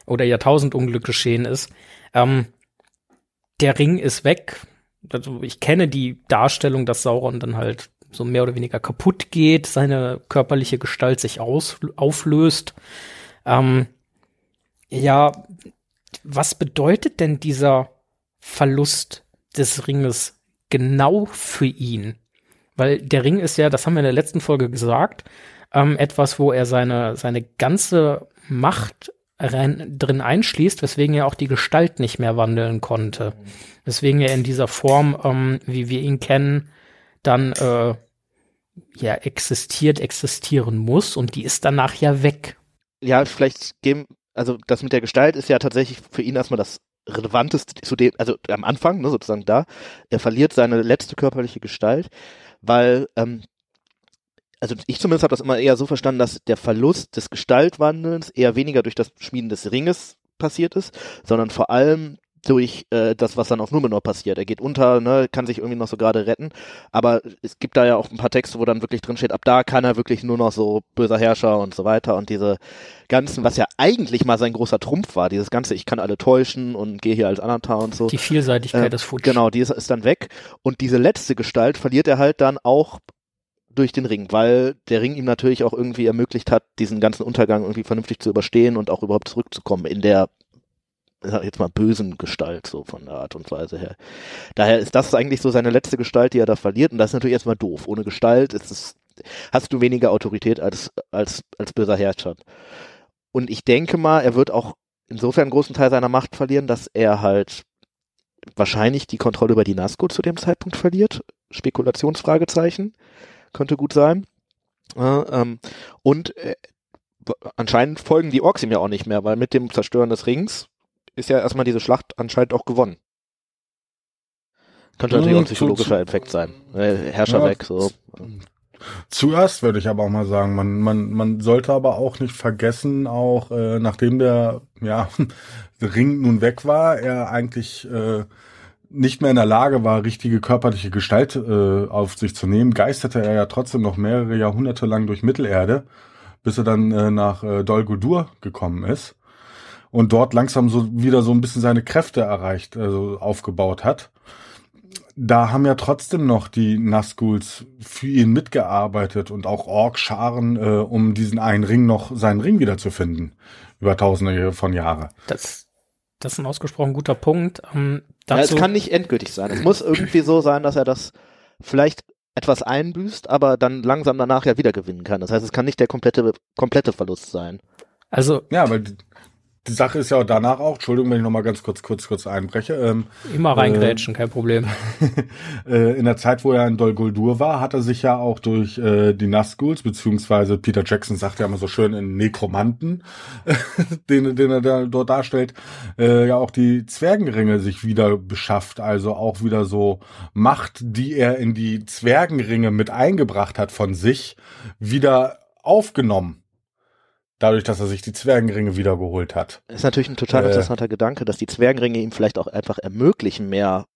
oder Jahrtausendunglück geschehen ist. Ähm, der Ring ist weg. Also ich kenne die Darstellung, dass Sauron dann halt so mehr oder weniger kaputt geht, seine körperliche Gestalt sich aus, auflöst. Ähm, ja, was bedeutet denn dieser Verlust des Ringes genau für ihn? Weil der Ring ist ja, das haben wir in der letzten Folge gesagt, ähm, etwas, wo er seine, seine ganze Macht rein, drin einschließt, weswegen er auch die Gestalt nicht mehr wandeln konnte. Weswegen er in dieser Form, ähm, wie wir ihn kennen, dann äh, ja existiert, existieren muss und die ist danach ja weg. Ja, vielleicht geben, also das mit der Gestalt ist ja tatsächlich für ihn erstmal das relevanteste zu dem, also am Anfang, ne, sozusagen da. Er verliert seine letzte körperliche Gestalt, weil ähm, also ich zumindest habe das immer eher so verstanden, dass der Verlust des Gestaltwandelns eher weniger durch das Schmieden des Ringes passiert ist, sondern vor allem durch äh, das, was dann auf Numenor passiert. Er geht unter, ne, kann sich irgendwie noch so gerade retten, aber es gibt da ja auch ein paar Texte, wo dann wirklich drin steht, ab da kann er wirklich nur noch so böser Herrscher und so weiter und diese ganzen, was ja eigentlich mal sein großer Trumpf war, dieses ganze, ich kann alle täuschen und gehe hier als Anatar und so. Die Vielseitigkeit äh, des Futsch. Genau, die ist, ist dann weg und diese letzte Gestalt verliert er halt dann auch durch den Ring, weil der Ring ihm natürlich auch irgendwie ermöglicht hat, diesen ganzen Untergang irgendwie vernünftig zu überstehen und auch überhaupt zurückzukommen in der jetzt mal bösen Gestalt so von der Art und Weise her. Daher ist das eigentlich so seine letzte Gestalt, die er da verliert und das ist natürlich erstmal doof. Ohne Gestalt ist es, hast du weniger Autorität als als als böser Herrscher. Und ich denke mal, er wird auch insofern einen großen Teil seiner Macht verlieren, dass er halt wahrscheinlich die Kontrolle über die Nazgul zu dem Zeitpunkt verliert. Spekulationsfragezeichen könnte gut sein. Äh, ähm, und äh, anscheinend folgen die Orks ihm ja auch nicht mehr, weil mit dem Zerstören des Rings ist ja erstmal diese Schlacht anscheinend auch gewonnen. Könnte natürlich auch ein psychologischer Effekt sein. Äh, Herrscher ja, weg, so. Zuerst würde ich aber auch mal sagen, man, man, man sollte aber auch nicht vergessen, auch äh, nachdem der ja, Ring nun weg war, er eigentlich äh, nicht mehr in der Lage war, richtige körperliche Gestalt äh, auf sich zu nehmen, geisterte er ja trotzdem noch mehrere Jahrhunderte lang durch Mittelerde, bis er dann äh, nach äh, Dol Guldur gekommen ist und dort langsam so wieder so ein bisschen seine Kräfte erreicht, also aufgebaut hat. Da haben ja trotzdem noch die Nazguls für ihn mitgearbeitet und auch Ork-Scharen, äh, um diesen einen Ring noch, seinen Ring wiederzufinden. Über tausende von Jahren. Das, das ist ein ausgesprochen guter Punkt. Ähm, ja, es kann nicht endgültig sein. Es muss irgendwie so sein, dass er das vielleicht etwas einbüßt, aber dann langsam danach ja wieder gewinnen kann. Das heißt, es kann nicht der komplette, komplette Verlust sein. Also. Ja, weil die Sache ist ja auch danach auch, Entschuldigung, wenn ich nochmal ganz kurz, kurz, kurz einbreche. Ähm, Immer reingrätschen, äh, kein Problem. äh, in der Zeit, wo er in Dol Guldur war, hat er sich ja auch durch äh, die Nazguls, beziehungsweise Peter Jackson sagt ja immer so schön in Nekromanten, den, den er da, dort darstellt, äh, ja auch die Zwergenringe sich wieder beschafft. Also auch wieder so Macht, die er in die Zwergenringe mit eingebracht hat von sich, wieder aufgenommen dadurch, dass er sich die Zwergenringe wiedergeholt hat. Das ist natürlich ein total äh, interessanter Gedanke, dass die Zwergenringe ihm vielleicht auch einfach ermöglichen, mehr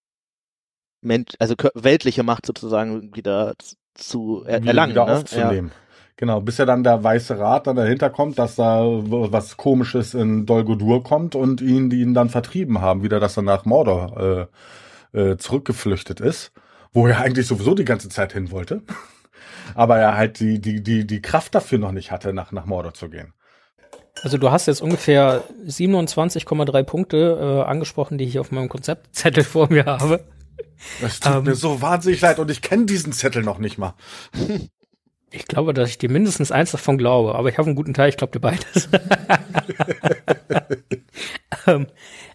also weltliche Macht sozusagen wieder zu er erlangen. Wieder ne? aufzunehmen. Ja. Genau, bis ja dann der Weiße Rat dann dahinter kommt, dass da was Komisches in Dolgodur kommt und ihn, die ihn dann vertrieben haben, wieder, dass er nach Mordor äh, äh, zurückgeflüchtet ist, wo er eigentlich sowieso die ganze Zeit hin wollte aber er halt die, die, die, die Kraft dafür noch nicht hatte, nach, nach Mordor zu gehen. Also du hast jetzt ungefähr 27,3 Punkte äh, angesprochen, die ich auf meinem Konzeptzettel vor mir habe. Das tut ähm, mir so wahnsinnig leid und ich kenne diesen Zettel noch nicht mal. Ich glaube, dass ich dir mindestens eins davon glaube, aber ich habe einen guten Teil, ich glaube dir beides. ähm,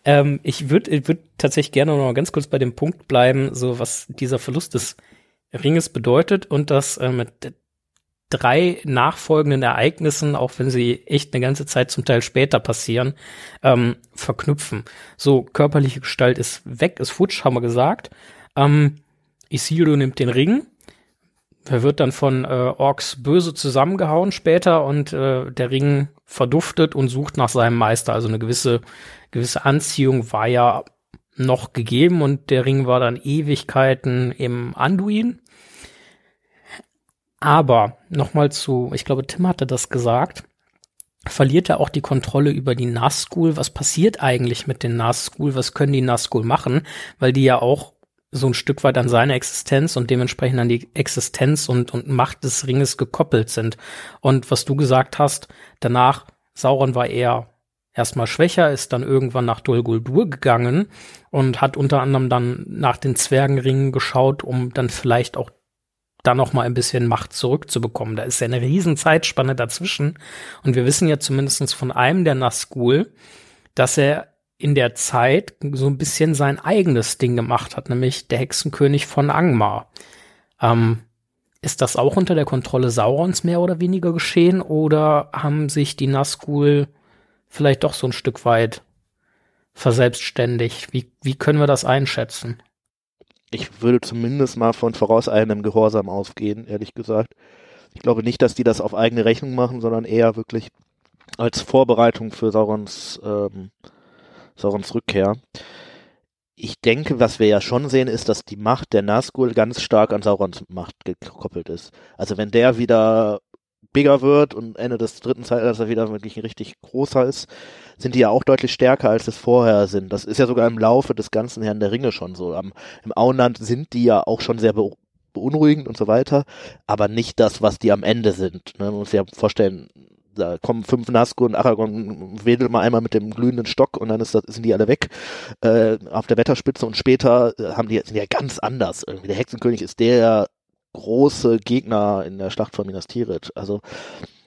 ähm, ich würde würd tatsächlich gerne noch mal ganz kurz bei dem Punkt bleiben, so was dieser Verlust des Ringes bedeutet und das äh, mit drei nachfolgenden Ereignissen, auch wenn sie echt eine ganze Zeit zum Teil später passieren, ähm, verknüpfen. So, körperliche Gestalt ist weg, ist futsch, haben wir gesagt. Ähm, Isildur nimmt den Ring. Er wird dann von äh, Orks böse zusammengehauen später und äh, der Ring verduftet und sucht nach seinem Meister. Also eine gewisse, gewisse Anziehung war ja noch gegeben und der Ring war dann Ewigkeiten im Anduin. Aber nochmal zu, ich glaube, Tim hatte das gesagt, verliert er auch die Kontrolle über die Nazgul. Was passiert eigentlich mit den Nazgul? Was können die Nazgul machen? Weil die ja auch so ein Stück weit an seine Existenz und dementsprechend an die Existenz und, und Macht des Ringes gekoppelt sind. Und was du gesagt hast, danach, Sauron war eher erstmal schwächer, ist dann irgendwann nach Dol Guldur gegangen und hat unter anderem dann nach den Zwergenringen geschaut, um dann vielleicht auch da noch mal ein bisschen Macht zurückzubekommen. Da ist ja eine riesen Zeitspanne dazwischen. Und wir wissen ja zumindest von einem der Nazgul, dass er in der Zeit so ein bisschen sein eigenes Ding gemacht hat, nämlich der Hexenkönig von Angmar. Ähm, ist das auch unter der Kontrolle Saurons mehr oder weniger geschehen oder haben sich die Nazgul vielleicht doch so ein Stück weit verselbstständigt? Wie, wie können wir das einschätzen? Ich würde zumindest mal von vorauseilendem Gehorsam ausgehen, ehrlich gesagt. Ich glaube nicht, dass die das auf eigene Rechnung machen, sondern eher wirklich als Vorbereitung für Saurons, ähm, Saurons Rückkehr. Ich denke, was wir ja schon sehen, ist, dass die Macht der Nazgul ganz stark an Saurons Macht gekoppelt ist. Also wenn der wieder bigger wird und Ende des dritten Zeitalters wieder wirklich ein richtig großer ist, sind die ja auch deutlich stärker, als es vorher sind. Das ist ja sogar im Laufe des ganzen Herrn der Ringe schon so. Am, Im Auenland sind die ja auch schon sehr be beunruhigend und so weiter, aber nicht das, was die am Ende sind. Ne? Man muss sich ja vorstellen, da kommen fünf Nazgul und Aragorn wedelt mal einmal mit dem glühenden Stock und dann das, sind die alle weg äh, auf der Wetterspitze und später äh, haben die, sind die ja ganz anders. Irgendwie der Hexenkönig ist der große Gegner in der Schlacht von Minas Tirith. Also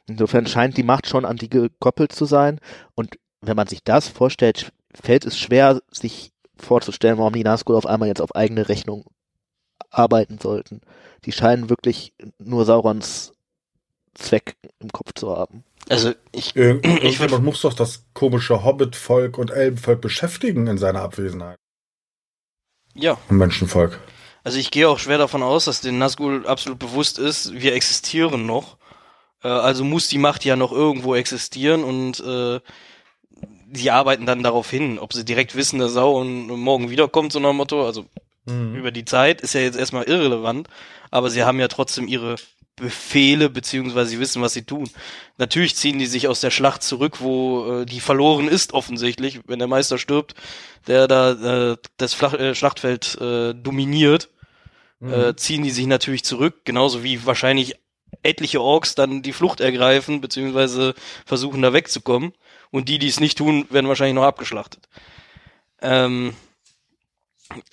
insofern scheint die Macht schon an die gekoppelt zu sein. Und wenn man sich das vorstellt, fällt es schwer, sich vorzustellen, warum die Nazgul auf einmal jetzt auf eigene Rechnung arbeiten sollten. Die scheinen wirklich nur Saurons Zweck im Kopf zu haben. Also ich, äh, ich man muss doch das komische Hobbit-Volk und Elbenvolk beschäftigen in seiner Abwesenheit. Ja. Menschenvolk. Also ich gehe auch schwer davon aus, dass den Nazgul absolut bewusst ist, wir existieren noch. Äh, also muss die Macht ja noch irgendwo existieren und äh, sie arbeiten dann darauf hin, ob sie direkt wissen, dass Sauron morgen wiederkommt, so nach Motto, also mhm. über die Zeit ist ja jetzt erstmal irrelevant, aber sie haben ja trotzdem ihre Befehle, beziehungsweise sie wissen, was sie tun. Natürlich ziehen die sich aus der Schlacht zurück, wo äh, die verloren ist, offensichtlich, wenn der Meister stirbt, der da äh, das Flach äh, Schlachtfeld äh, dominiert, mhm. äh, ziehen die sich natürlich zurück, genauso wie wahrscheinlich etliche Orks dann die Flucht ergreifen, beziehungsweise versuchen da wegzukommen. Und die, die es nicht tun, werden wahrscheinlich noch abgeschlachtet. Ähm,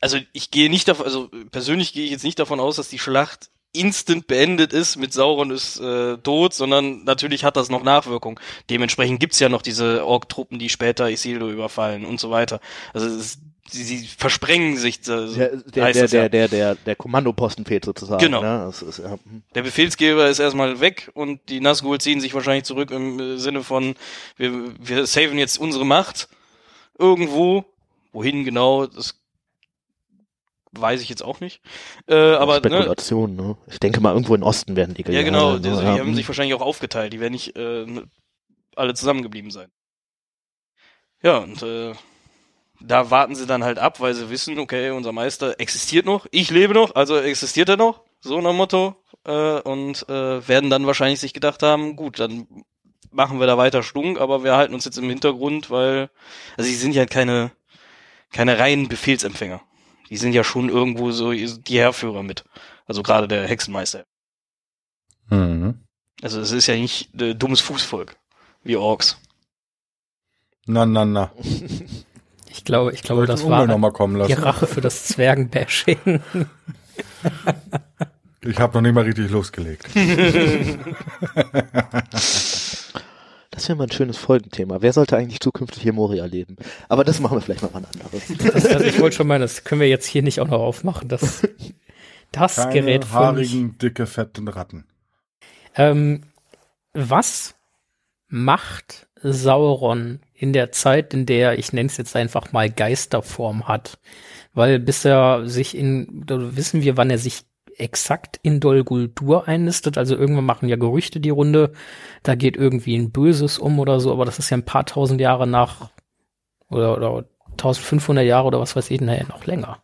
also ich gehe nicht davon, also persönlich gehe ich jetzt nicht davon aus, dass die Schlacht instant beendet ist, mit Sauron ist äh, tot, sondern natürlich hat das noch Nachwirkung. Dementsprechend gibt's ja noch diese Ork-Truppen, die später Isildur überfallen und so weiter. Also es, sie, sie versprengen sich. Äh, der, der, der, der, der, der, der Kommandoposten fehlt sozusagen. Genau. Ne? Ist, ja. Hm. Der Befehlsgeber ist erstmal weg und die Nazgul ziehen sich wahrscheinlich zurück im äh, Sinne von, wir, wir saven jetzt unsere Macht irgendwo. Wohin genau, das weiß ich jetzt auch nicht. Äh, aber ne Spekulation, ne? ne? Ich denke mal, irgendwo im Osten werden die Ja, genau. Die, die haben sich wahrscheinlich auch aufgeteilt. Die werden nicht äh, alle zusammengeblieben sein. Ja, und äh, da warten sie dann halt ab, weil sie wissen, okay, unser Meister existiert noch, ich lebe noch, also existiert er noch, so nach Motto. Äh, und äh, werden dann wahrscheinlich sich gedacht haben, gut, dann machen wir da weiter Stunk, aber wir halten uns jetzt im Hintergrund, weil, also sie sind ja keine, keine reinen Befehlsempfänger die sind ja schon irgendwo so die Herrführer mit. Also gerade der Hexenmeister. Mhm. Also es ist ja nicht äh, dummes Fußvolk, wie Orks. Na, na, na. Ich glaube, ich glaube, das war die Rache für das Zwergenbashing. ich habe noch nicht mal richtig losgelegt. Das wäre mal ein schönes Folgenthema. Wer sollte eigentlich zukünftig hier Moria leben? Aber das machen wir vielleicht mal ein anderes. also ich wollte schon mal, das können wir jetzt hier nicht auch noch aufmachen. Das, das Keine Gerät von haarigen, dicke, fetten Ratten. Ähm, was macht Sauron in der Zeit, in der, ich nenne es jetzt einfach mal Geisterform hat? Weil bis er sich in, wissen wir, wann er sich exakt in Dol Guldur einnistet. Also irgendwann machen ja Gerüchte die Runde, da geht irgendwie ein Böses um oder so, aber das ist ja ein paar tausend Jahre nach oder, oder 1500 Jahre oder was weiß ich, naja, noch länger.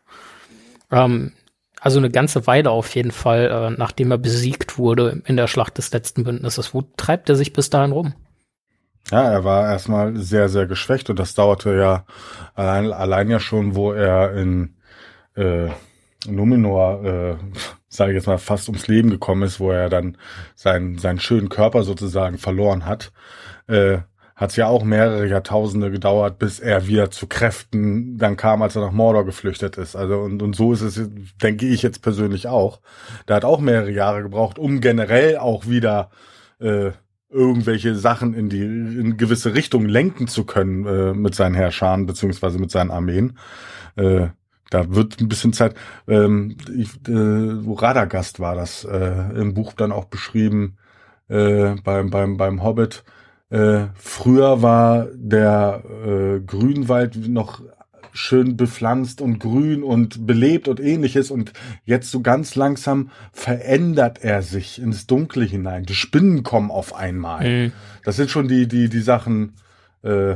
Ähm, also eine ganze Weile auf jeden Fall, äh, nachdem er besiegt wurde in der Schlacht des letzten Bündnisses. Wo treibt er sich bis dahin rum? Ja, er war erstmal sehr, sehr geschwächt und das dauerte ja allein, allein ja schon, wo er in äh, Numenor, äh, sage ich jetzt mal, fast ums Leben gekommen ist, wo er dann seinen, seinen schönen Körper sozusagen verloren hat. Äh, hat es ja auch mehrere Jahrtausende gedauert, bis er wieder zu Kräften dann kam, als er nach Mordor geflüchtet ist. Also und, und so ist es, denke ich jetzt persönlich auch. Der hat auch mehrere Jahre gebraucht, um generell auch wieder äh, irgendwelche Sachen in die in gewisse Richtung lenken zu können äh, mit seinen Herrschern beziehungsweise mit seinen Armeen. Äh, da wird ein bisschen Zeit. Ähm, ich, äh, Radagast war das äh, im Buch dann auch beschrieben äh, beim beim beim Hobbit. Äh, früher war der äh, Grünwald noch schön bepflanzt und grün und belebt und ähnliches und jetzt so ganz langsam verändert er sich ins Dunkle hinein. Die Spinnen kommen auf einmal. Mhm. Das sind schon die die die Sachen, äh,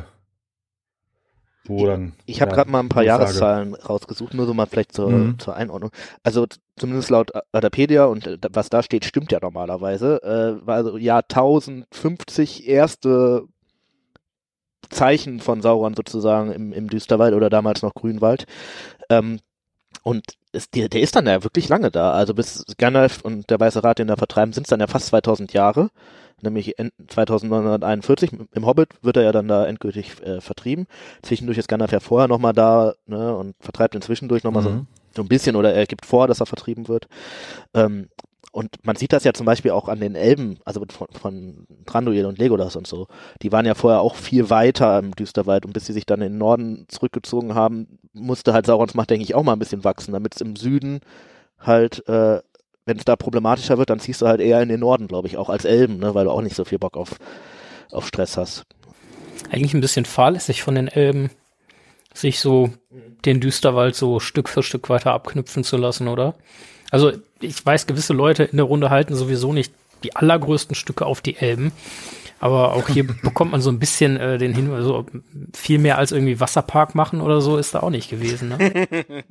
wo dann. Ich, ich habe gerade mal ein paar Jahreszahlen rausgesucht, nur so mal vielleicht zur, mhm. zur Einordnung. Also zumindest laut Wikipedia und äh, was da steht, stimmt ja normalerweise. Äh, war also Jahr 1050 erste Zeichen von Sauron sozusagen im, im Düsterwald oder damals noch Grünwald. Ähm, und es, der, der ist dann ja wirklich lange da. Also bis Gandalf und der Weiße Rat den da vertreiben, sind es dann ja fast 2000 Jahre. Nämlich 2941. Im Hobbit wird er ja dann da endgültig äh, vertrieben. Zwischendurch ist Gandalf ja vorher nochmal da ne, und vertreibt ihn zwischendurch nochmal mhm. so, so ein bisschen oder er gibt vor, dass er vertrieben wird. Ähm, und man sieht das ja zum Beispiel auch an den Elben, also von, von Tranduil und Legolas und so. Die waren ja vorher auch viel weiter im Düsterwald und bis sie sich dann in den Norden zurückgezogen haben, musste halt Saurons Macht, denke ich, auch mal ein bisschen wachsen, damit es im Süden halt, äh, wenn es da problematischer wird, dann ziehst du halt eher in den Norden, glaube ich, auch als Elben, ne, weil du auch nicht so viel Bock auf, auf Stress hast. Eigentlich ein bisschen fahrlässig von den Elben, sich so den Düsterwald so Stück für Stück weiter abknüpfen zu lassen, oder? Also ich weiß, gewisse Leute in der Runde halten sowieso nicht die allergrößten Stücke auf die Elben. Aber auch hier bekommt man so ein bisschen äh, den Hinweis, also viel mehr als irgendwie Wasserpark machen oder so ist da auch nicht gewesen. Ne?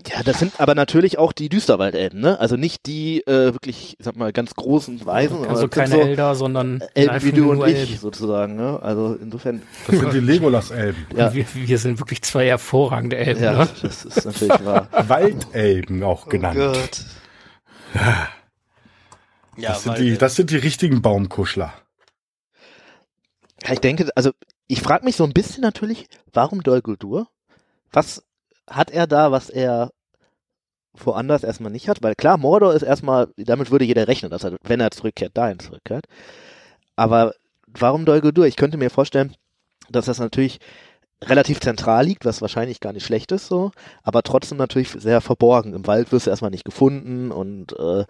ja, das sind aber natürlich auch die Düsterwaldelben, ne? Also nicht die äh, wirklich, ich sag mal, ganz großen Weisen. Also keine so Elder, sondern Elben wie du und ich Elben. sozusagen, ne? Also insofern. Das sind die Legolas-Elben. Ja. Wir, wir, sind wirklich zwei hervorragende Elben, ja, ne? das ist natürlich wahr. Waldelben auch genannt. Oh Gott. Ja, das, sind die, das sind die richtigen Baumkuschler. Ja, ich denke, also ich frage mich so ein bisschen natürlich, warum Dol Guldur? Was hat er da, was er woanders erstmal nicht hat? Weil klar, Mordor ist erstmal, damit würde jeder rechnen, dass er, wenn er zurückkehrt, dahin zurückkehrt. Aber warum Dol Guldur? Ich könnte mir vorstellen, dass das natürlich relativ zentral liegt, was wahrscheinlich gar nicht schlecht ist so, aber trotzdem natürlich sehr verborgen. Im Wald wirst du erstmal nicht gefunden und äh,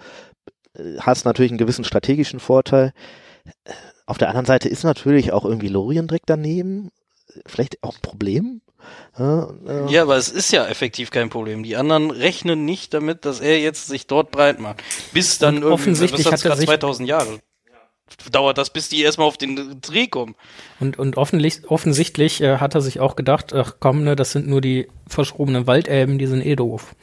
hast natürlich einen gewissen strategischen Vorteil. Auf der anderen Seite ist natürlich auch irgendwie Lorien direkt daneben. Vielleicht auch ein Problem. Ja, äh, ja, aber es ist ja effektiv kein Problem. Die anderen rechnen nicht damit, dass er jetzt sich dort breit macht. Bis dann irgendwie, offensichtlich was hat er sich 2000 Jahre dauert das, bis die erstmal auf den Dreh kommen. Und, und offensichtlich äh, hat er sich auch gedacht, ach komm, ne, das sind nur die verschrobenen Waldelben, die sind eh doof.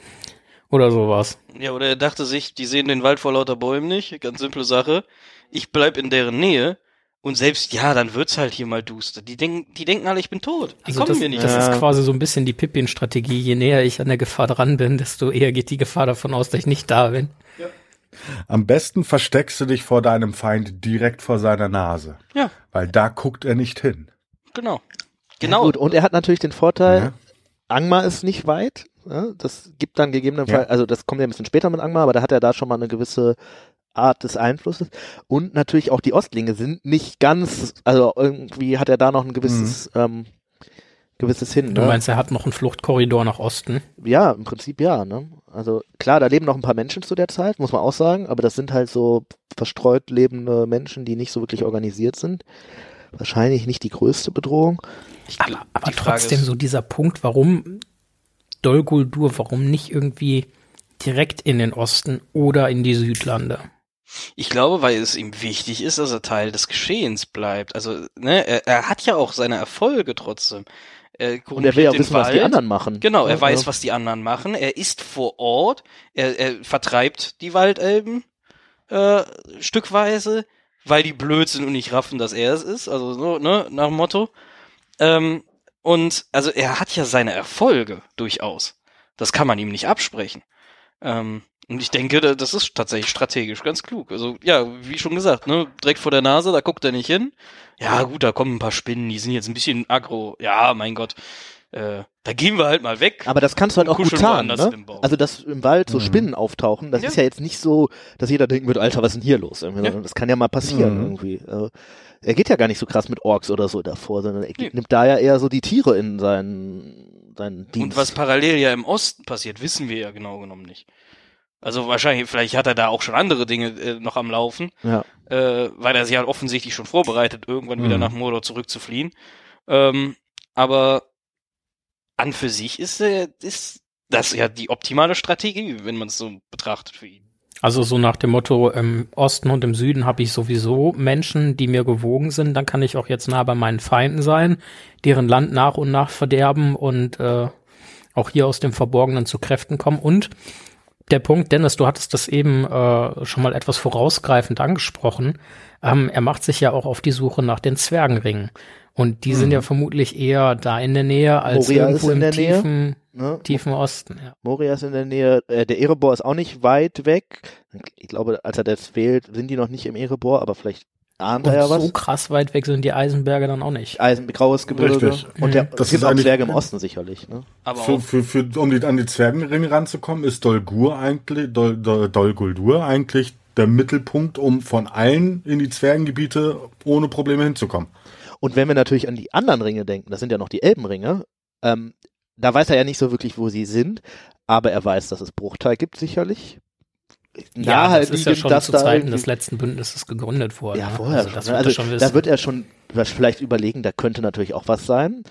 Oder sowas. Ja, oder er dachte sich, die sehen den Wald vor lauter Bäumen nicht. Ganz simple Sache. Ich bleib in deren Nähe. Und selbst, ja, dann wird's halt hier mal duster. Die denken, die denken alle, ich bin tot. Die also kommen das, mir nicht. Das ja. ist quasi so ein bisschen die Pippin-Strategie. Je näher ich an der Gefahr dran bin, desto eher geht die Gefahr davon aus, dass ich nicht da bin. Ja. Am besten versteckst du dich vor deinem Feind direkt vor seiner Nase. Ja. Weil da guckt er nicht hin. Genau. Genau. Ja, gut, und er hat natürlich den Vorteil, ja. Angmar ist nicht weit. Ja, das gibt dann gegebenenfalls, also das kommt ja ein bisschen später mit Angmar, aber da hat er da schon mal eine gewisse Art des Einflusses. Und natürlich auch die Ostlinge sind nicht ganz, also irgendwie hat er da noch ein gewisses mhm. ähm, gewisses hin. Du ne? meinst, er hat noch einen Fluchtkorridor nach Osten? Ja, im Prinzip ja. Ne? Also klar, da leben noch ein paar Menschen zu der Zeit, muss man auch sagen, aber das sind halt so verstreut lebende Menschen, die nicht so wirklich organisiert sind. Wahrscheinlich nicht die größte Bedrohung. Ich, aber, aber trotzdem so dieser Punkt, warum Dol Guldur, warum nicht irgendwie direkt in den Osten oder in die Südlande? Ich glaube, weil es ihm wichtig ist, dass er Teil des Geschehens bleibt. Also, ne, er, er hat ja auch seine Erfolge trotzdem. Er und er will ja wissen, Wald. was die anderen machen. Genau, er ja, weiß, ja. was die anderen machen. Er ist vor Ort. Er, er vertreibt die Waldelben äh, stückweise, weil die blöd sind und nicht raffen, dass er es ist. Also so, ne, nach dem Motto. Ähm, und also er hat ja seine Erfolge durchaus. Das kann man ihm nicht absprechen. Ähm, Und ich denke, da- das ist tatsächlich strategisch ganz klug. Also, ja, wie schon gesagt, ne, direkt vor der Nase, da guckt er nicht hin. Ja, gut, da kommen ein paar Spinnen, die sind jetzt ein bisschen aggro. Ja, mein Gott. Äh, da gehen wir halt mal weg. Aber das kannst du halt auch gut tarnen, ne? Also, dass im Wald so Mhm. Spinnen auftauchen, das Ja. ist ja jetzt nicht so, dass jeder denken wird, Alter, was ist denn hier los? Ja. Das kann ja mal passieren Mhm. irgendwie. Also, er geht ja gar nicht so krass mit Orks oder so davor, sondern er Nee. nimmt da ja eher so die Tiere in seinen, seinen Dienst. Und was parallel ja im Osten passiert, wissen wir ja genau genommen nicht. Also wahrscheinlich, vielleicht hat er da auch schon andere Dinge äh, noch am Laufen, ja. äh, weil er sich halt offensichtlich schon vorbereitet, irgendwann wieder Mhm. nach Mordor zurückzufliehen. Ähm, aber an für sich ist, äh, ist das ja die optimale Strategie, wenn man es so betrachtet für ihn. Also so nach dem Motto, im Osten und im Süden habe ich sowieso Menschen, die mir gewogen sind, dann kann ich auch jetzt nah bei meinen Feinden sein, deren Land nach und nach verderben und äh, auch hier aus dem Verborgenen zu Kräften kommen. Und der Punkt, Dennis, du hattest das eben äh, schon mal etwas vorausgreifend angesprochen. Ähm, er macht sich ja auch auf die Suche nach den Zwergenringen. Und die sind Mhm. ja vermutlich eher da in der Nähe als Moria irgendwo ist in im der Nähe. tiefen, Ne? tiefen Osten. Ja. Moria ist in der Nähe, äh, der Erebor ist auch nicht weit weg. Ich glaube, als er das wählt, sind die noch nicht im Erebor, aber vielleicht ahnt er ja was. so krass weit weg sind die Eisenberge dann auch nicht. Eisen, graues Gebirge. Richtig. Und der, Mhm. das ist auch Zwerge im Osten sicherlich. Ne? Aber Für, für, für, um die, an die Zwergenringe ranzukommen, ist Dol Gur eigentlich, Dol, Dol, Dol Guldur eigentlich der Mittelpunkt, um von allen in die Zwergengebiete ohne Probleme hinzukommen. Und wenn wir natürlich an die anderen Ringe denken, das sind ja noch die Elbenringe, ähm, da weiß er ja nicht so wirklich, wo sie sind, aber er weiß, dass es Bruchteil gibt sicherlich. Ja, das ist ja schon dass zu da Zeiten des letzten Bündnisses gegründet worden. Ja, ne? vorher also, schon. das ne? wird Also, er schon da wird er schon vielleicht überlegen, da könnte natürlich auch was sein.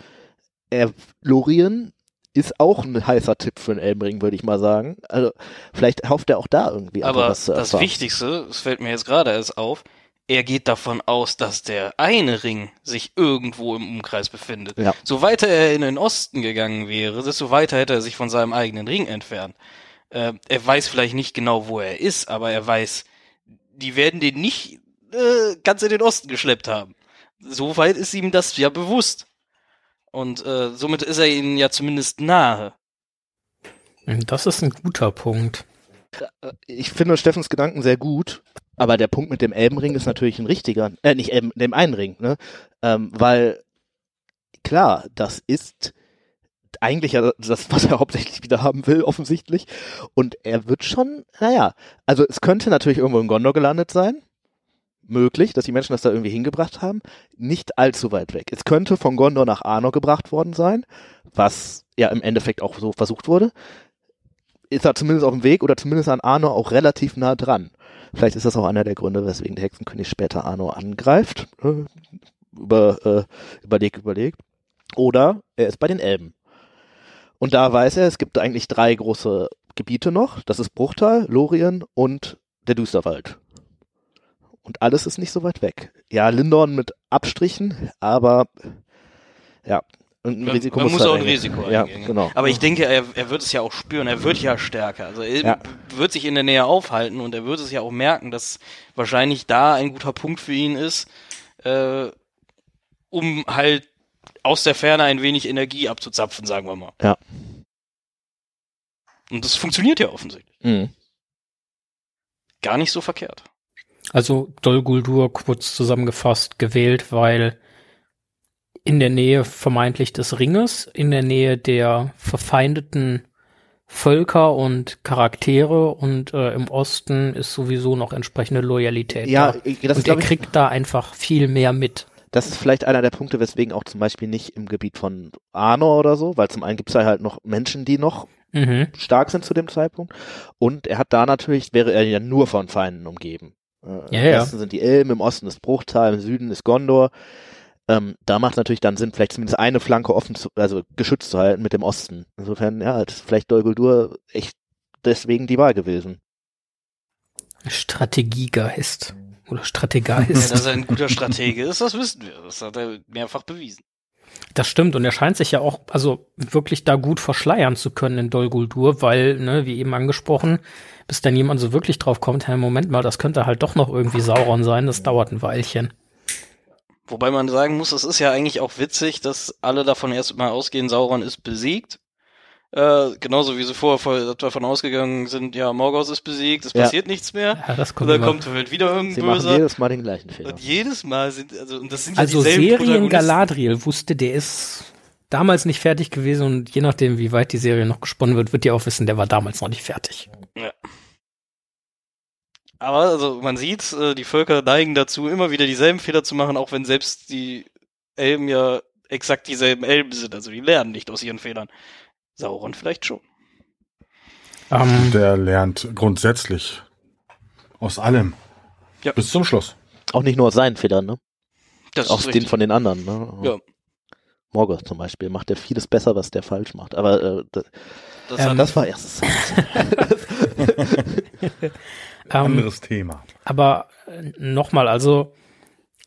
Er, Lorien ist auch ein heißer Tipp für einen Elbenring, würde ich mal sagen. Also vielleicht hofft er auch da irgendwie aber was zu das erfahren. Wichtigste, das fällt mir jetzt gerade erst auf, er geht davon aus, dass der eine Ring sich irgendwo im Umkreis befindet. Ja. So weiter er in den Osten gegangen wäre, desto weiter hätte er sich von seinem eigenen Ring entfernt. Äh, er weiß vielleicht nicht genau, wo er ist, aber er weiß, die werden den nicht äh, ganz in den Osten geschleppt haben. So weit ist ihm das ja bewusst. Und äh, somit ist er ihnen ja zumindest nahe. Das ist ein guter Punkt. ich finde Steffens Gedanken sehr gut, aber der Punkt mit dem Elbenring ist natürlich ein richtiger, äh, nicht Elben, dem einen Ring, ne? Ähm, weil, klar, das ist eigentlich ja das, was er hauptsächlich wieder haben will, offensichtlich. Und er wird schon, naja, also es könnte natürlich irgendwo in Gondor gelandet sein. Möglich, dass die Menschen das da irgendwie hingebracht haben. Nicht allzu weit weg. Es könnte von Gondor nach Arnor gebracht worden sein, was ja im Endeffekt auch so versucht wurde ist er zumindest auf dem Weg oder zumindest an Arno auch relativ nah dran. Vielleicht ist das auch einer der Gründe, weswegen der Hexenkönig später Arno angreift. Äh, über, äh, überlegt, überlegt. Oder er ist bei den Elben. Und da weiß er, es gibt eigentlich drei große Gebiete noch. Das ist Bruchtal, Lorien und der Düsterwald. Und alles ist nicht so weit weg. Ja, Lindorn mit Abstrichen, aber ja, und ein Man- Risiko man muss auch ein eingehen. Risiko Ja, eingehen. genau. Aber ich denke, er, er wird es ja auch spüren, er wird ja stärker. Also er Ja. wird sich in der Nähe aufhalten und er wird es ja auch merken, dass wahrscheinlich da ein guter Punkt für ihn ist, äh, um halt aus der Ferne ein wenig Energie abzuzapfen, sagen wir mal. Ja. Und das funktioniert ja offensichtlich. Mhm. Gar nicht so verkehrt. Also Dol Guldur kurz zusammengefasst gewählt, weil in der Nähe vermeintlich des Ringes, in der Nähe der verfeindeten Völker und Charaktere und äh, im Osten ist sowieso noch entsprechende Loyalität Ja, da. das ist, und er kriegt da einfach viel mehr mit. Das ist vielleicht einer der Punkte, weswegen auch zum Beispiel nicht im Gebiet von Arnor oder so, weil zum einen gibt es da halt noch Menschen, die noch Mhm. stark sind zu dem Zeitpunkt. Und er hat da natürlich, wäre er ja nur von Feinden umgeben. Äh, Ja, Im ja. Westen sind die Elben, im Osten ist Bruchtal, im Süden ist Gondor. Ähm, da macht natürlich dann Sinn, vielleicht zumindest eine Flanke offen zu, also geschützt zu halten mit dem Osten. Insofern, ja, ist vielleicht Dol Guldur echt deswegen die Wahl gewesen. Strategiegeist oder Ja, Strategeist. dass er ein guter Stratege ist, das wissen wir. Das hat er mehrfach bewiesen. Das stimmt und er scheint sich ja auch also wirklich da gut verschleiern zu können in Dol Guldur, weil, ne, wie eben angesprochen, bis dann jemand so wirklich drauf kommt, hey, Moment mal, das könnte halt doch noch irgendwie Sauron sein, das dauert ein Weilchen. Wobei man sagen muss, es ist ja eigentlich auch witzig, dass alle davon erstmal ausgehen, Sauron ist besiegt. Äh, genauso wie sie vorher davon ausgegangen sind, ja, Morgoth ist besiegt, es Ja. passiert nichts mehr. Ja, das Und kommt dann immer. kommt halt wieder irgendein Sie machen Böser. jedes Mal den gleichen Fehler. Und jedes Mal sind, also, und das sind ja Also Serien. Galadriel wusste, der ist damals nicht fertig gewesen und je nachdem, wie weit die Serie noch gesponnen wird, wird ihr auch wissen, der war damals noch nicht fertig. Aber also man sieht, äh, die Völker neigen dazu, immer wieder dieselben Fehler zu machen, auch wenn selbst die Elben ja exakt dieselben Elben sind. Also die lernen nicht aus ihren Fehlern. Sauron vielleicht schon. Ähm, Der lernt grundsätzlich aus allem. Ja. Bis zum Schluss. Auch nicht nur aus seinen Fehlern, ne? Das Auch ist den von den anderen, ne? Ja. Morgoth zum Beispiel macht ja vieles besser, was der falsch macht. Aber äh, das, Das Ähm, das war erstes. ähm, Anderes Thema. Aber nochmal, also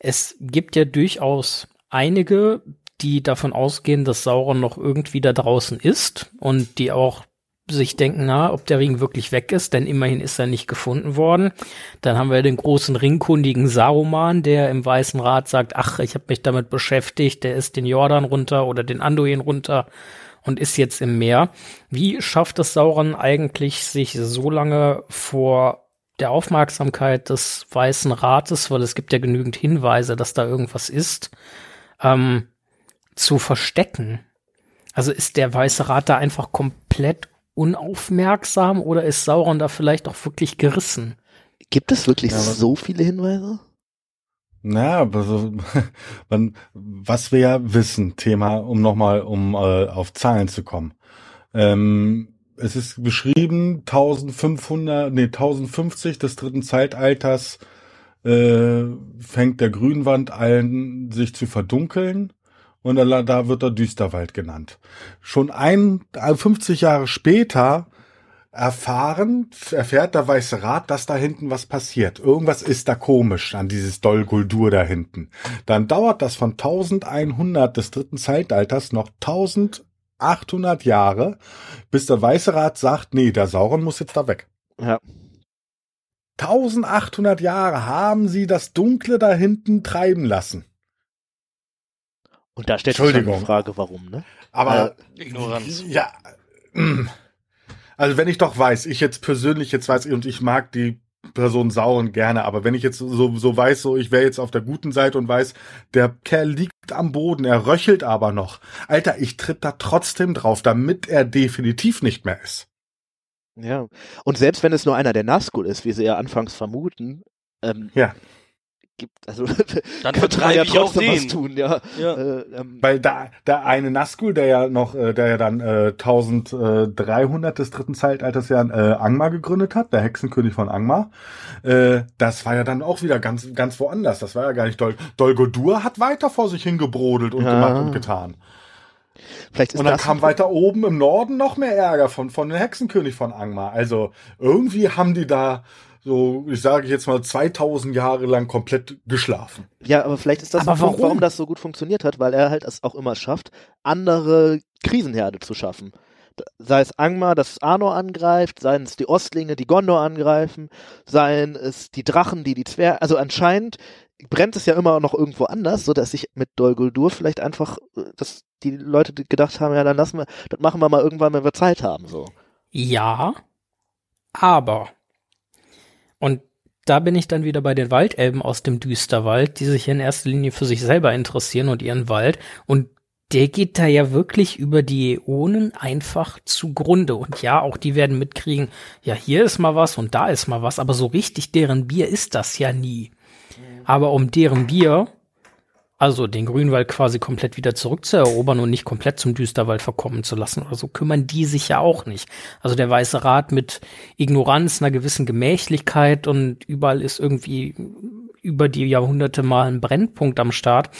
es gibt ja durchaus einige, die davon ausgehen, dass Sauron noch irgendwie da draußen ist und die auch sich denken, na, ob der Ring wirklich weg ist, denn immerhin ist er nicht gefunden worden. Dann haben wir den großen ringkundigen Saruman, der im Weißen Rat sagt, ach, ich habe mich damit beschäftigt, der ist den Jordan runter oder den Anduin runter und ist jetzt im Meer. Wie schafft es Sauron eigentlich, sich so lange vor der Aufmerksamkeit des Weißen Rates, weil es gibt ja genügend Hinweise, dass da irgendwas ist, ähm, zu verstecken? Also ist der Weiße Rat da einfach komplett unaufmerksam oder ist Sauron da vielleicht auch wirklich gerissen? Gibt es wirklich Ja, so viele Hinweise? Na, aber so, man, was wir ja wissen, Thema, um nochmal, um äh, auf Zahlen zu kommen. Ähm, es ist beschrieben, 1500, nee, 1050 des dritten Zeitalters äh, fängt der Grünwand an, sich zu verdunkeln. Und da, wird der Düsterwald genannt. Schon ein, 50 Jahre später erfahren, erfährt der Weiße Rat, dass da hinten was passiert. Irgendwas ist da komisch an dieses Dol Guldur da hinten. Dann dauert das von 1100 des dritten Zeitalters noch 1800 Jahre, bis der Weiße Rat sagt, nee, der Sauron muss jetzt da weg. Ja. 1800 Jahre haben sie das Dunkle da hinten treiben lassen. Und da stellt sich die Entschuldigung. Frage, warum, ne? Aber Ignoranz. Ja. Also wenn ich doch weiß, ich jetzt persönlich jetzt weiß und ich mag die Person Sauron gerne, aber wenn ich jetzt so, so weiß, so ich wäre jetzt auf der guten Seite und weiß, der Kerl liegt am Boden, er röchelt aber noch. Alter, ich tritt da trotzdem drauf, damit er definitiv nicht mehr ist. Ja. Und selbst wenn es nur einer der Nazgul ist, wie sie ja anfangs vermuten, ähm, Ja. Gibt, also Dann vertreibe ja ich auch trotzdem was den. tun, ja. Ja. Äh, ähm, Weil da der eine Nazgul, der ja noch, äh, der ja dann äh, 1300 des dritten Zeitalters ja äh, Angmar gegründet hat, der Hexenkönig von Angmar, äh, das war ja dann auch wieder ganz ganz woanders. Das war ja gar nicht Dol Dol Guldur hat weiter vor sich hingebrodelt und Ja. gemacht und getan. vielleicht ist Und dann das kam weiter oben im Norden noch mehr Ärger von von dem Hexenkönig von Angmar. Also irgendwie haben die da so, ich sage jetzt mal 2000 Jahre lang komplett geschlafen. Ja, aber vielleicht ist das Aber ein Punkt, warum? warum das so gut funktioniert hat, weil er halt es auch immer schafft, andere Krisenherde zu schaffen. Sei es Angmar, dass Arnor angreift, seien es die Ostlinge, die Gondor angreifen, seien es die Drachen, die die Zwerge, also anscheinend brennt es ja immer noch irgendwo anders, so dass sich mit Dol Guldur vielleicht einfach, äh, dass die Leute gedacht haben, ja, dann lassen wir, das machen wir mal irgendwann, wenn wir Zeit haben, so. Ja, aber und da bin ich dann wieder bei den Waldelben aus dem Düsterwald, die sich in erster Linie für sich selber interessieren und ihren Wald. Und der geht da ja wirklich über die Äonen einfach zugrunde. Und ja, auch die werden mitkriegen, ja, hier ist mal was und da ist mal was, aber so richtig deren Bier ist das ja nie. Aber um deren Bier, also den Grünwald quasi komplett wieder zurückzuerobern und nicht komplett zum Düsterwald verkommen zu lassen oder so, kümmern die sich ja auch nicht. Also der Weiße Rat mit Ignoranz, einer gewissen Gemächlichkeit und überall ist irgendwie über die Jahrhunderte mal ein Brennpunkt am Start,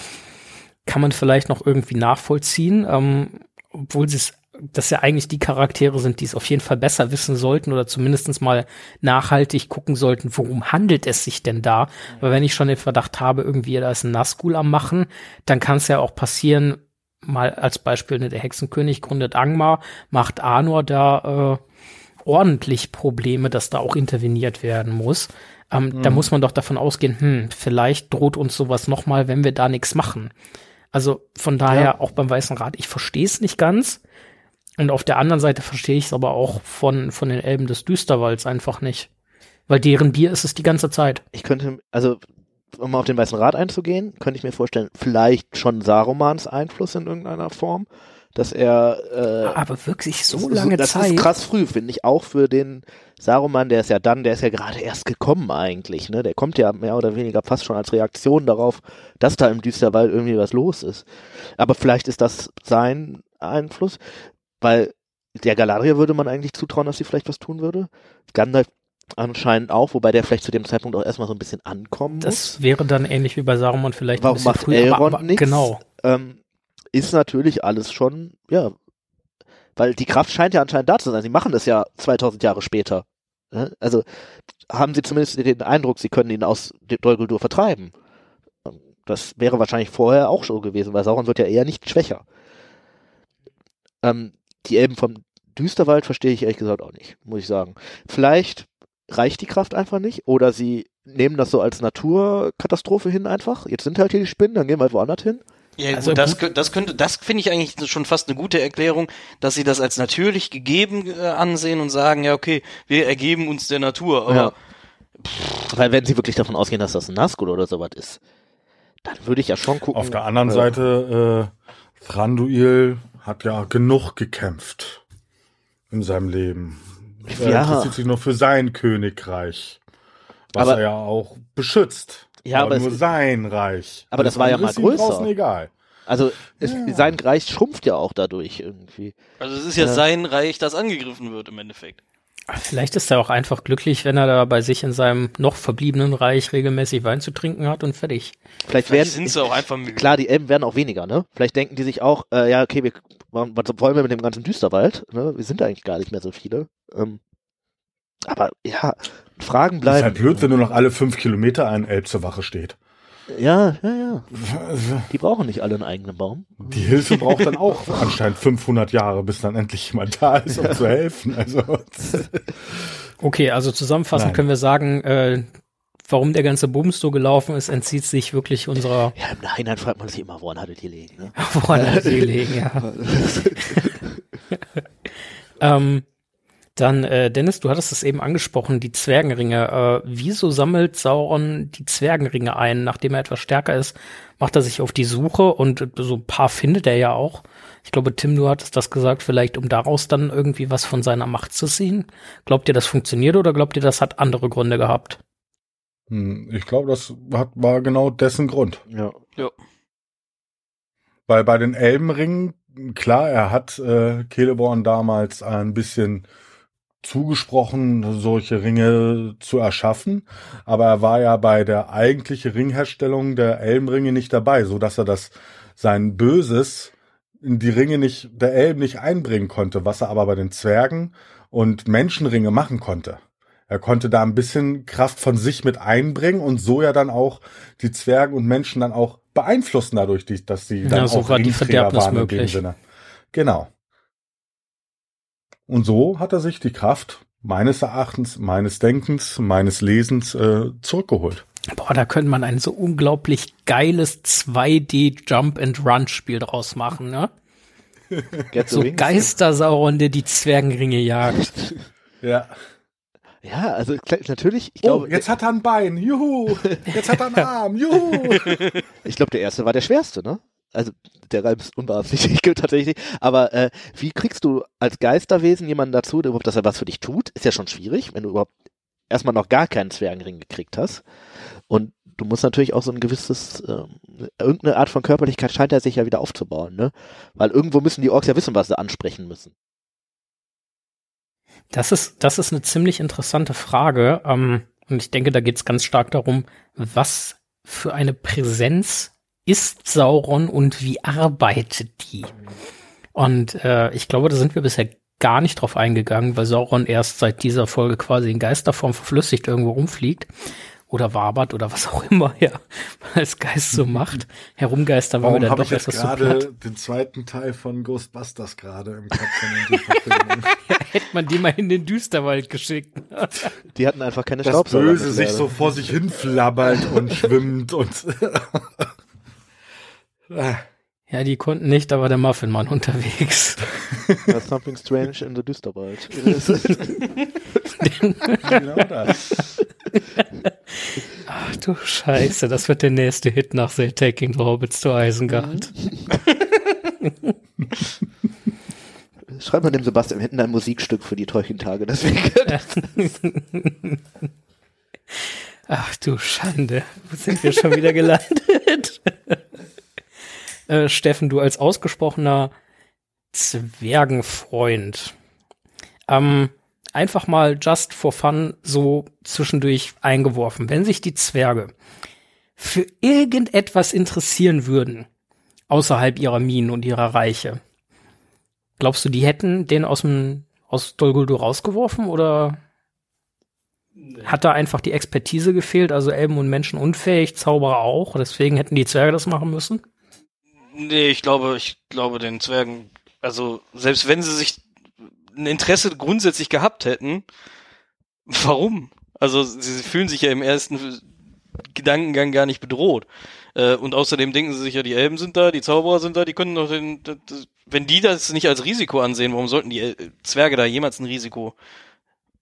kann man vielleicht noch irgendwie nachvollziehen, ähm, obwohl sie es das ja eigentlich die Charaktere sind, die es auf jeden Fall besser wissen sollten oder zumindest mal nachhaltig gucken sollten, worum handelt es sich denn da? Weil wenn ich schon den Verdacht habe, irgendwie da ist ein Nazgul am Machen, dann kann es ja auch passieren, mal als Beispiel, ne, der Hexenkönig gründet Angmar, macht Anor da äh, ordentlich Probleme, dass da auch interveniert werden muss. Ähm, Da muss man doch davon ausgehen, hm, vielleicht droht uns sowas noch mal, wenn wir da nichts machen. Also von daher auch beim Weißen Rat, ich verstehe es nicht ganz. Und auf der anderen Seite verstehe ich es aber auch von, von den Elben des Düsterwalds einfach nicht. Weil deren Bier ist es die ganze Zeit. Ich könnte, also um auf den Weißen Rat einzugehen, könnte ich mir vorstellen, vielleicht schon Sarumans Einfluss in irgendeiner Form, dass er äh, Aber wirklich so das lange ist, das Zeit. ist krass früh, finde ich, auch für den Saruman, der ist ja dann, der ist ja gerade erst gekommen eigentlich, ne? Der kommt ja mehr oder weniger fast schon als Reaktion darauf, dass da im Düsterwald irgendwie was los ist. Aber vielleicht ist das sein Einfluss, weil der Galadriel würde man eigentlich zutrauen, dass sie vielleicht was tun würde. Gandalf anscheinend auch, wobei der vielleicht zu dem Zeitpunkt auch erstmal so ein bisschen ankommen muss. Das wäre dann ähnlich wie bei Saruman vielleicht Warum ein bisschen macht früher. Elrond aber, aber, nichts? Genau. ähm, ist natürlich alles schon, ja, weil die Kraft scheint ja anscheinend da zu sein. Sie machen das ja 2000 Jahre später. Ne? Also haben sie zumindest den Eindruck, sie können ihn aus Dol Guldur vertreiben. Das wäre wahrscheinlich vorher auch so gewesen, weil Sauron wird ja eher nicht schwächer. Ähm, die Elben vom Düsterwald verstehe ich ehrlich gesagt auch nicht, muss ich sagen. Vielleicht reicht die Kraft einfach nicht oder sie nehmen das so als Naturkatastrophe hin einfach. Jetzt sind halt hier die Spinnen, dann gehen wir halt woanders hin. Ja, Also gut, das, das könnte, das finde ich eigentlich schon fast eine gute Erklärung, dass sie das als natürlich gegeben äh, ansehen und sagen, ja, okay, wir ergeben uns der Natur, aber Ja. Weil wenn sie wirklich davon ausgehen, dass das ein Nazgul oder sowas ist, dann würde ich ja schon gucken. Auf der anderen äh, Seite, äh, Thranduil hat ja genug gekämpft in seinem Leben. Er Ja. interessiert sich nur für sein Königreich, was Aber- er ja auch beschützt. Ja, aber nur es- sein Reich. Aber das Alles war ja mal größer. draußen egal. Also es, Ja. sein Reich schrumpft ja auch dadurch irgendwie. also es ist ja, Ja. sein Reich, das angegriffen wird im Endeffekt. Vielleicht ist er auch einfach glücklich, wenn er da bei sich in seinem noch verbliebenen Reich regelmäßig Wein zu trinken hat und fertig. Vielleicht Vielleicht werden sind sie auch einfach müde. klar, die Elben werden auch weniger, ne? Vielleicht denken die sich auch, äh, ja, okay, wir, was wollen wir mit dem ganzen Düsterwald? Ne? Wir sind eigentlich gar nicht mehr so viele. Ähm, aber ja, Fragen Ist bleiben. halt blöd, wenn nur noch alle fünf Kilometer ein Elb zur Wache steht. Ja, ja, ja. Die brauchen nicht alle einen eigenen Baum. Die Hilfe braucht dann auch anscheinend 500 Jahre, bis dann endlich jemand da ist, um zu helfen. Also Okay, also zusammenfassend Nein. können wir sagen, äh, warum der ganze Bums so gelaufen ist, entzieht sich wirklich unserer Ja, im Nachhinein fragt man sich immer, woran hattet ihr liegen, ne? woran hat sie gelegen, ja. ähm, dann, äh, Dennis, du hattest es eben angesprochen, die Zwergenringe. Äh, wieso sammelt Sauron die Zwergenringe ein? Nachdem er etwas stärker ist, macht er sich auf die Suche und so ein paar findet er ja auch. Ich glaube, Tim, du hattest das gesagt, vielleicht um daraus dann irgendwie was von seiner Macht zu ziehen. Glaubt ihr, das funktioniert oder glaubt ihr, das hat andere Gründe gehabt? hm, ich glaube, das hat, war genau dessen Grund. Ja. Weil bei den Elbenringen, klar, er hat äh, Celeborn damals ein bisschen zugesprochen, solche Ringe zu erschaffen, aber er war ja bei der eigentlichen Ringherstellung der Elbenringe nicht dabei, so dass er das sein Böses in die Ringe nicht der Elben nicht einbringen konnte, was er aber bei den Zwergen und Menschenringe machen konnte. Er konnte da ein bisschen Kraft von sich mit einbringen und so ja dann auch die Zwergen und Menschen dann auch beeinflussen dadurch, dass sie dann Ja, so auch Ringträger waren in dem möglich. Sinne. Genau. Und so hat er sich die Kraft meines Erachtens, meines Denkens, meines Lesens äh, zurückgeholt. Boah, da könnte man ein so unglaublich geiles 2D Jump and Run Spiel draus machen, ne? So. Geistersauron, der die Zwergenringe jagt. Ja. Ja, also natürlich, ich Oh, glaube, jetzt hat er ein Bein. Juhu. Jetzt hat er einen Arm. Juhu. ich glaube, der erste war der schwerste, ne? Also der Reim ist unbeabsichtigt tatsächlich. Aber äh, wie kriegst du als Geisterwesen jemanden dazu, der überhaupt, dass er was für dich tut? Ist ja schon schwierig, wenn du überhaupt erstmal noch gar keinen Zwergenring gekriegt hast. Und du musst natürlich auch so ein gewisses, ähm, irgendeine Art von Körperlichkeit scheint er sich ja wieder aufzubauen, ne? Weil irgendwo müssen die Orks ja wissen, was sie ansprechen müssen. Das ist, das ist eine ziemlich interessante Frage. Ähm, und ich denke, da geht es ganz stark darum, was für eine Präsenz ist Sauron und wie arbeitet die? Und äh, ich glaube, da sind wir bisher gar nicht drauf eingegangen, weil Sauron erst seit dieser Folge quasi in Geisterform verflüssigt irgendwo rumfliegt oder wabert oder was auch immer er als Geist so macht. Herumgeistern war mir dann habe doch ich jetzt etwas gerade den zweiten Teil von Ghostbusters gerade im Kopf von? Hätte man die mal in den Düsterwald geschickt. Die hatten einfach keine Das Staubsauger. Böse mit sich so vor sich hin flabbert und schwimmt und Ja, die konnten nicht, aber der Muffinmann unterwegs. There's something strange in the Düsterwald. genau das. Ach du Scheiße, das wird der nächste Hit nach The Taking the Hobbits to Isengard. Schreib mal dem Sebastian hinten ein Musikstück für die Tolkien-Tage, deswegen. Ach du Schande, wo sind wir schon wieder gelandet? Äh, Steffen, du als ausgesprochener Zwergenfreund. Ähm, einfach mal just for fun so zwischendurch eingeworfen. Wenn sich die Zwerge für irgendetwas interessieren würden, außerhalb ihrer Minen und ihrer Reiche, glaubst du, die hätten den aus dem aus Dol Guldur rausgeworfen oder hat da einfach die Expertise gefehlt? Also Elben und Menschen unfähig, Zauberer auch, deswegen hätten die Zwerge das machen müssen? Nee, ich glaube, ich glaube den Zwergen, also selbst wenn sie sich ein Interesse grundsätzlich gehabt hätten, warum? Also sie fühlen sich ja im ersten Gedankengang gar nicht bedroht. Äh, und außerdem denken sie sich ja, die Elben sind da, die Zauberer sind da, die können doch den, wenn die das nicht als Risiko ansehen, warum sollten die Zwerge da jemals ein Risiko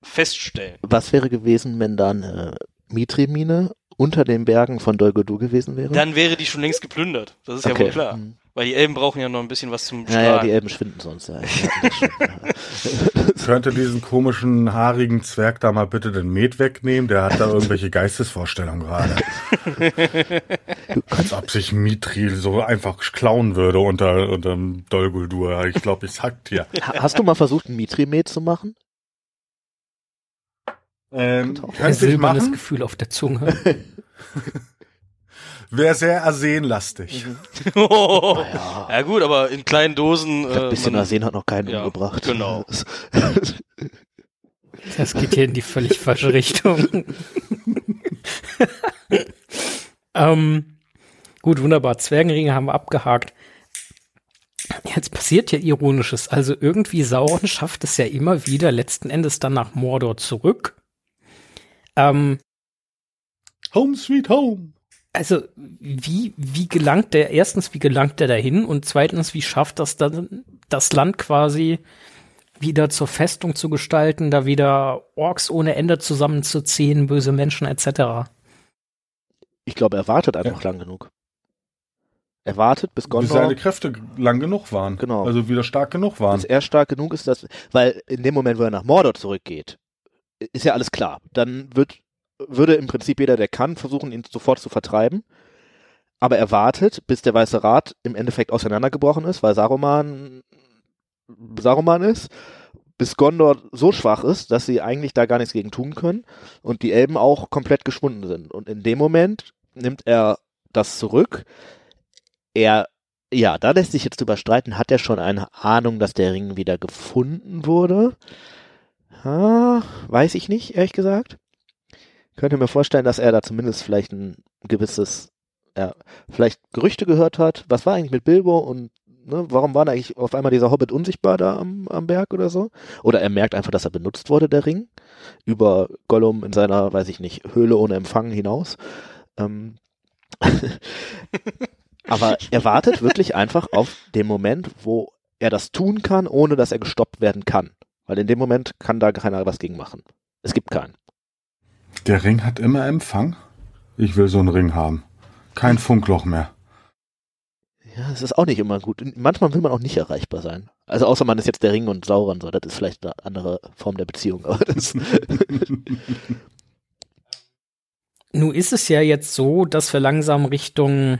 feststellen? Was wäre gewesen, wenn da eine Mitri-Mine unter den Bergen von Dol Guldur gewesen wäre? Dann wäre die schon längst geplündert. Das ist Okay. ja wohl klar. Hm. Weil die Elben brauchen ja noch ein bisschen was zum Ja, ja, Strahlen. die Elben schwinden sonst. Ja. Könnte diesen komischen, haarigen Zwerg da mal bitte den Met wegnehmen? Der hat da irgendwelche Geistesvorstellungen gerade. Als ob sich Mithril so einfach klauen würde unter, unter dem Dolguldur. Ich glaube, ich sag dir. Ha- Hast du mal versucht, ein Mitri-Met zu machen? Ähm, Ein Ein silbernes machen. Gefühl auf der Zunge. Wäre sehr arsenlastig. Oh. ja. Ja gut, aber in kleinen Dosen. Ein Äh, bisschen man- Arsen hat noch keinen ja, umgebracht. genau. Das geht hier in die völlig falsche Richtung. ähm, gut, wunderbar. Zwergenringe haben wir abgehakt. Jetzt passiert ja Ironisches. Also irgendwie Sauron schafft es ja immer wieder letzten Endes dann nach Mordor zurück. Ähm, Home sweet home. also wie, wie gelangt der, erstens, wie gelangt der dahin und zweitens, wie schafft das dann, das Land quasi wieder zur Festung zu gestalten, da wieder Orks ohne Ende zusammenzuziehen, böse Menschen etc. Ich glaube, er wartet einfach lang genug. Er wartet, bis Bis Gondor, seine Kräfte lang genug waren. Genau. Also wieder stark genug waren. bis er stark genug ist, dass, weil in dem Moment, wo er nach Mordor zurückgeht, ist ja alles klar. Dann wird, würde im Prinzip jeder, der kann, versuchen, ihn sofort zu vertreiben. Aber er wartet, bis der Weiße Rat im Endeffekt auseinandergebrochen ist, weil Saruman Saruman ist, bis Gondor so schwach ist, dass sie eigentlich da gar nichts gegen tun können und die Elben auch komplett geschwunden sind. Und in dem Moment nimmt er das zurück. Er, ja, da lässt sich jetzt drüber streiten, hat er schon eine Ahnung, dass der Ring wieder gefunden wurde? Ha, weiß ich nicht, ehrlich gesagt. Könnte mir vorstellen, dass er da zumindest vielleicht ein gewisses, ja, vielleicht Gerüchte gehört hat. Was war eigentlich mit Bilbo und ne, warum war da eigentlich auf einmal dieser Hobbit unsichtbar da am, am Berg oder so? Oder er merkt einfach, dass er benutzt wurde, der Ring, über Gollum in seiner, weiß ich nicht, Höhle ohne Empfang hinaus. Ähm, aber er wartet wirklich einfach auf den Moment, wo er das tun kann, ohne dass er gestoppt werden kann. Weil in dem Moment kann da keiner was gegen machen. Es gibt keinen. Der Ring hat immer Empfang. Ich will so einen Ring haben. Kein Funkloch mehr. Ja, es ist auch nicht immer gut. Manchmal will man auch nicht erreichbar sein. Also außer man ist jetzt der Ring und Sauron, so, das ist vielleicht eine andere Form der Beziehung. Aber das, Nun ist es ja jetzt so, dass wir langsam Richtung,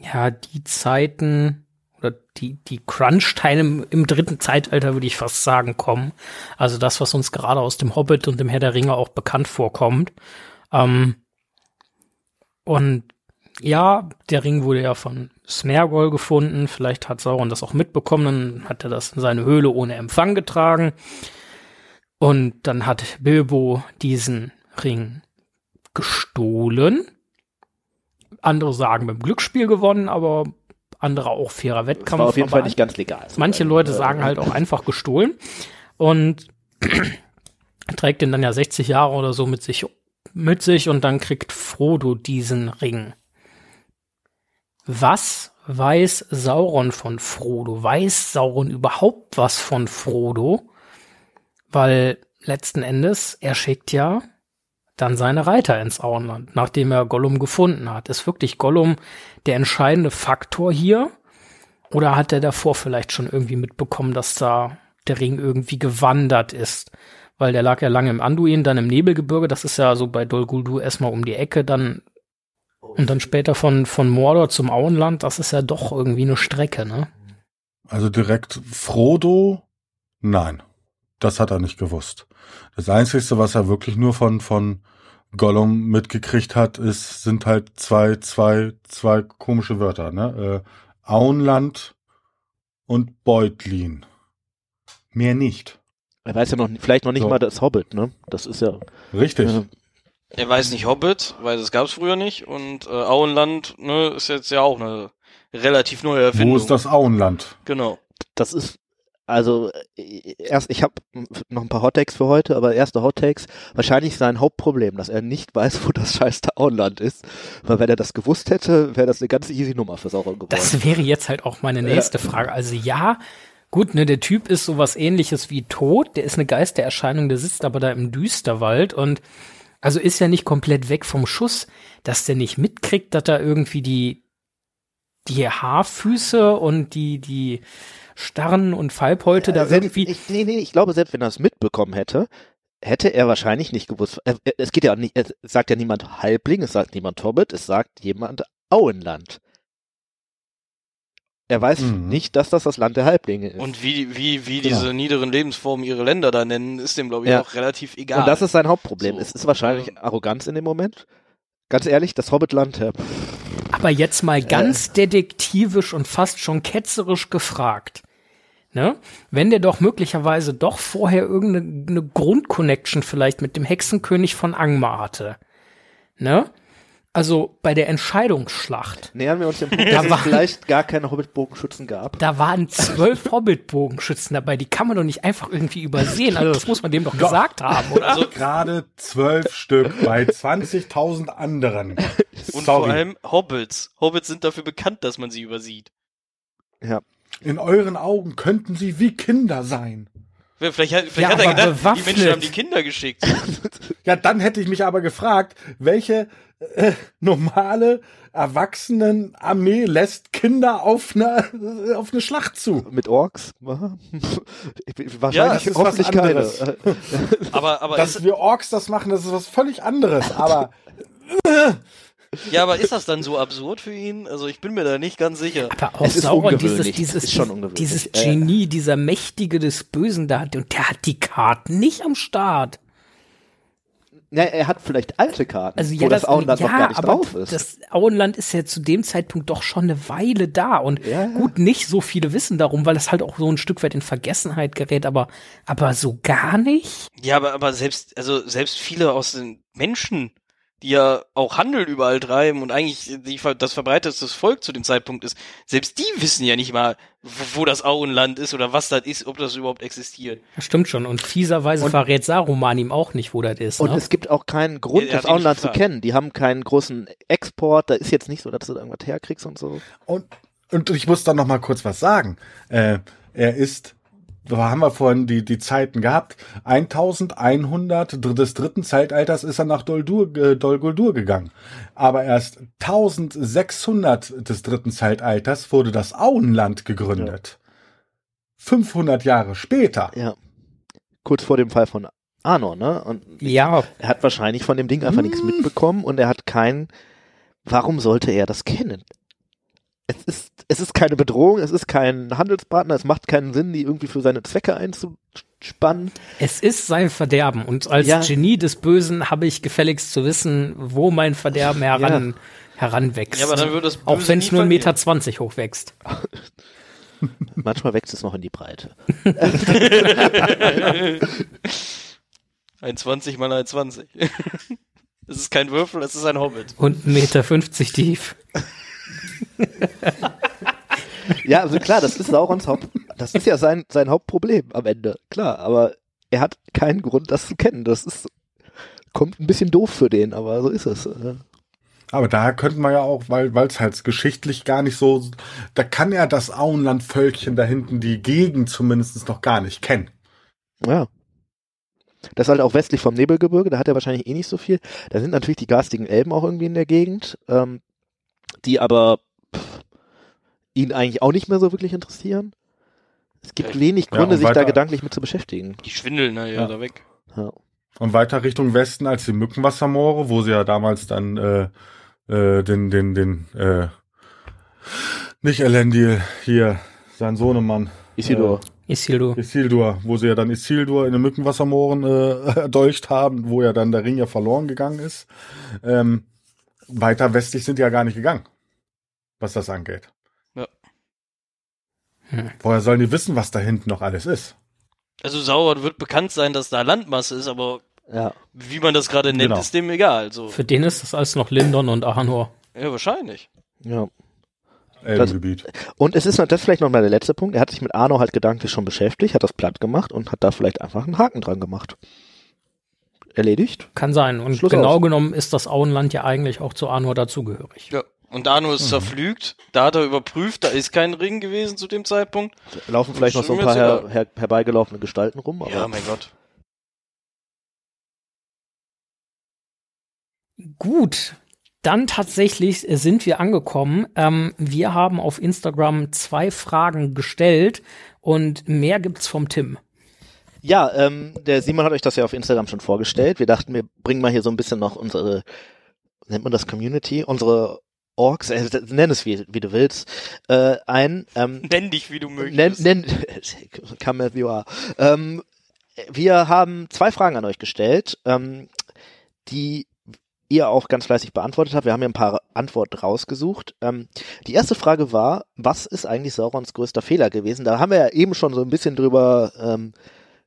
ja, die Zeiten oder die, die Crunch-Time im, dritten Zeitalter, würde ich fast sagen, kommen. Also das, was uns gerade aus dem Hobbit und dem Herr der Ringe auch bekannt vorkommt. Ähm, und ja, der Ring wurde ja von Smergol gefunden. Vielleicht hat Sauron das auch mitbekommen. Dann hat er das in seine Höhle ohne Empfang getragen. Und dann hat Bilbo diesen Ring gestohlen. Andere sagen dem Glücksspiel gewonnen, aber andere auch fairer Wettkampf. war auf jeden Fall nicht ganz legal. Manche Leute sagen halt auch einfach gestohlen und trägt den dann ja 60 Jahre oder so mit sich, mit sich und dann kriegt Frodo diesen Ring. Was weiß Sauron von Frodo? Weiß Sauron überhaupt was von Frodo? Weil letzten Endes, er schickt ja dann seine Reiter ins Auenland, nachdem er Gollum gefunden hat. Ist wirklich Gollum der entscheidende Faktor hier? Oder hat er davor vielleicht schon irgendwie mitbekommen, dass da der Ring irgendwie gewandert ist? Weil der lag ja lange im Anduin, dann im Nebelgebirge, das ist ja so bei Dol Guldur erstmal um die Ecke, dann und dann später von, von Mordor zum Auenland, das ist ja doch irgendwie eine Strecke, ne? Also direkt Frodo? Nein. Das hat er nicht gewusst. Das Einzige, was er wirklich nur von, von Gollum mitgekriegt hat, ist, sind halt zwei, zwei, zwei komische Wörter, ne? Äh, Auenland und Beutlin. Mehr nicht. Er weiß ja noch, vielleicht noch nicht So. mal das Hobbit, ne? Das ist ja. Richtig. Ja. Er weiß nicht Hobbit, weil das gab's früher nicht. Und äh, Auenland ne, ist jetzt ja auch eine relativ neue Erfindung. Wo ist das Auenland? Genau. Das ist. Also, äh, erst, ich habe noch ein paar Hottakes für heute, aber erste Hottakes, wahrscheinlich sein Hauptproblem, dass er nicht weiß, wo das scheiß Auenland ist. Weil wenn er das gewusst hätte, wäre das eine ganz easy Nummer für Sauron geworden. Das wäre jetzt halt auch meine nächste Frage. Also ja, gut, ne, der Typ ist sowas ähnliches wie tot, der ist eine Geistererscheinung, der sitzt aber da im Düsterwald und also ist ja nicht komplett weg vom Schuss, dass der nicht mitkriegt, dass da irgendwie die die Haarfüße und die die Starren und Falbhäute da Äh, selbst- irgendwie Ich, nee, nee, ich glaube, selbst wenn er es mitbekommen hätte, hätte er wahrscheinlich nicht gewusst. äh, äh, Es geht ja nicht, es sagt ja niemand Halbling, es sagt niemand Hobbit, es sagt jemand Auenland. Er weiß Mhm. nicht, dass das das Land der Halblinge ist. Und wie, wie, wie Genau. diese niederen Lebensformen ihre Länder da nennen, ist dem, glaube ich, Ja. auch relativ egal. Und das ist sein Hauptproblem. So, es ist wahrscheinlich ähm, Arroganz in dem Moment. Ganz ehrlich, das Hobbitland, äh, Aber jetzt mal ganz detektivisch und fast schon ketzerisch gefragt. Ne? Wenn der doch möglicherweise doch vorher irgendeine eine Grundconnection vielleicht mit dem Hexenkönig von Angmar hatte. Ne? Also bei der Entscheidungsschlacht. nähern wir uns dem Punkt, Da dass es war- vielleicht gar keine Hobbit-Bogenschützen gab. Da waren zwölf Hobbit-Bogenschützen dabei, die kann man doch nicht einfach irgendwie übersehen. Also das muss man dem doch gesagt haben, oder? Also, Gerade zwölf Stück bei 20.000 anderen. und Sorry. vor allem Hobbits. Hobbits sind dafür bekannt, dass man sie übersieht. Ja. In euren Augen könnten sie wie Kinder sein. Vielleicht hat, vielleicht Ja, hat er aber gedacht, die bewaffnet. Menschen haben die Kinder geschickt. Ja, dann hätte ich mich aber gefragt, welche äh, normale Erwachsenen-Armee lässt Kinder auf eine, auf eine Schlacht zu? Mit Orks? Ich- Wahrscheinlich, was hoffentlich keine. anderes. Äh, Aber, aber, Dass wir Orks das machen, das ist was völlig anderes. Aber ja, aber ist das dann so absurd für ihn? Also ich bin mir da nicht ganz sicher. Aber auch Es ist Sauron, dieses, ungewöhnlich. dieses, Ist schon dieses, ungewöhnlich. dieses Ja, ja. Genie, dieser Mächtige des Bösen da, und der hat die Karten nicht am Start. na, er hat vielleicht alte Karten, Also wo ja, das, Auenland ja, noch gar nicht aber drauf ist. das Auenland ist ja zu dem Zeitpunkt doch schon eine Weile da und Ja, ja. gut, nicht so viele wissen darum, weil das halt auch so ein Stück weit in Vergessenheit gerät, aber, aber so gar nicht. Ja, aber, aber selbst, also selbst viele aus den Menschen, die ja auch Handel überall treiben und eigentlich die, das verbreitetste Volk zu dem Zeitpunkt ist, selbst die wissen ja nicht mal, wo, wo das Auenland ist oder was das ist, ob das überhaupt existiert. Das stimmt schon. Und fieserweise verrät Saruman ihm auch nicht, wo das ist. Und ne? es gibt auch keinen Grund, das Auenland zu kennen. Die haben keinen großen Export. Da ist jetzt nicht so, dass du da irgendwas herkriegst und so. Und, und ich muss dann noch mal kurz was sagen. Äh, er ist, da haben wir vorhin die, die Zeiten gehabt, 1100 dr- des dritten Zeitalters ist er nach Doldur, äh, Dol Guldur gegangen. Aber erst 1600 des dritten Zeitalters wurde das Auenland gegründet. 500 Jahre später. Ja. Kurz vor dem Fall von Arnor, ne? Und ja, er hat wahrscheinlich von dem Ding einfach nichts Hm. mitbekommen und er hat kein. Warum sollte er das kennen? Es ist, es ist keine Bedrohung, es ist kein Handelspartner, es macht keinen Sinn, die irgendwie für seine Zwecke einzuspannen. es ist sein Verderben. Und als Ja. Genie des Bösen habe ich gefälligst zu wissen, wo mein Verderben heran, heranwächst. Ja, aber dann wird das auch wenn es nur 1,20 verlieren. Meter zwanzig hoch wächst. Manchmal wächst es noch in die Breite. Ein 20 mal ein 20. Es ist kein Würfel, es ist ein Hobbit. Und 1,50 Meter fünfzig tief. Ja, also klar, das ist Saurons Haupt, das ist ja sein, sein Hauptproblem am Ende. Klar, aber er hat keinen Grund, das zu kennen. Das ist, kommt ein bisschen doof für den, aber so ist es. äh. Aber da könnten wir ja auch, weil es halt geschichtlich gar nicht so, da kann ja das Auenland-Völkchen da hinten die Gegend zumindest noch gar nicht kennen. Ja. Das ist halt auch westlich vom Nebelgebirge, da hat er wahrscheinlich eh nicht so viel. Da sind natürlich die garstigen Elben auch irgendwie in der Gegend, ähm, die aber ihn eigentlich auch nicht mehr so wirklich interessieren. Es gibt Ja, wenig ja, Gründe, und sich da gedanklich mit zu beschäftigen. Die schwindeln na ja, Ja. da weg. Ja. Und weiter Richtung Westen als die Mückenwassermoore, wo sie ja damals dann äh, äh, den, den, den, äh, nicht Elendil, hier, sein Sohnemann, Isidor. Isildur. Isildur, wo sie ja dann Isildur in den Mückenwassermooren äh, erdolcht haben, wo ja dann der Ring ja verloren gegangen ist. Ähm, weiter westlich sind die ja gar nicht gegangen, was das angeht. Hm. Woher sollen die wissen, was da hinten noch alles ist? Also Sauron wird bekannt sein, dass da Landmasse ist, aber Ja. wie man das gerade nennt, Genau. ist dem egal. So. Für den ist das alles noch Lindon und Arnor. Ja, wahrscheinlich. ja. Elbengebiet. Und es ist noch- das ist vielleicht noch mal der letzte Punkt. Er hat sich mit Arno halt gedanklich schon beschäftigt, hat das platt gemacht und hat da vielleicht einfach einen Haken dran gemacht. Erledigt? Kann sein. Und Schluss genau aus. genommen ist das Auenland ja eigentlich auch zu Arnor dazugehörig. Ja. Und Arno ist zerflügt, da hat er überprüft, da ist kein Ring gewesen zu dem Zeitpunkt. Laufen vielleicht noch so ein paar her, her, herbeigelaufene Gestalten rum, aber Ja, mein Gott. Gut. Dann tatsächlich sind wir angekommen. Ähm, wir haben auf Instagram zwei Fragen gestellt und mehr gibt's vom Tim. Ja, ähm, der Simon hat euch das ja auf Instagram schon vorgestellt. Wir dachten, wir bringen mal hier so ein bisschen noch unsere, nennt man das Community, unsere Orks, äh, nenn es wie, wie du willst, äh, ein. Ähm, Nenn dich, wie du möchtest. nenn, nenn, come as you are. Ähm, wir haben zwei Fragen an euch gestellt, ähm, die ihr auch ganz fleißig beantwortet habt. Wir haben hier ein paar Antworten rausgesucht. Ähm, die erste Frage war, was ist eigentlich Saurons größter Fehler gewesen? Da haben wir ja eben schon so ein bisschen drüber ähm,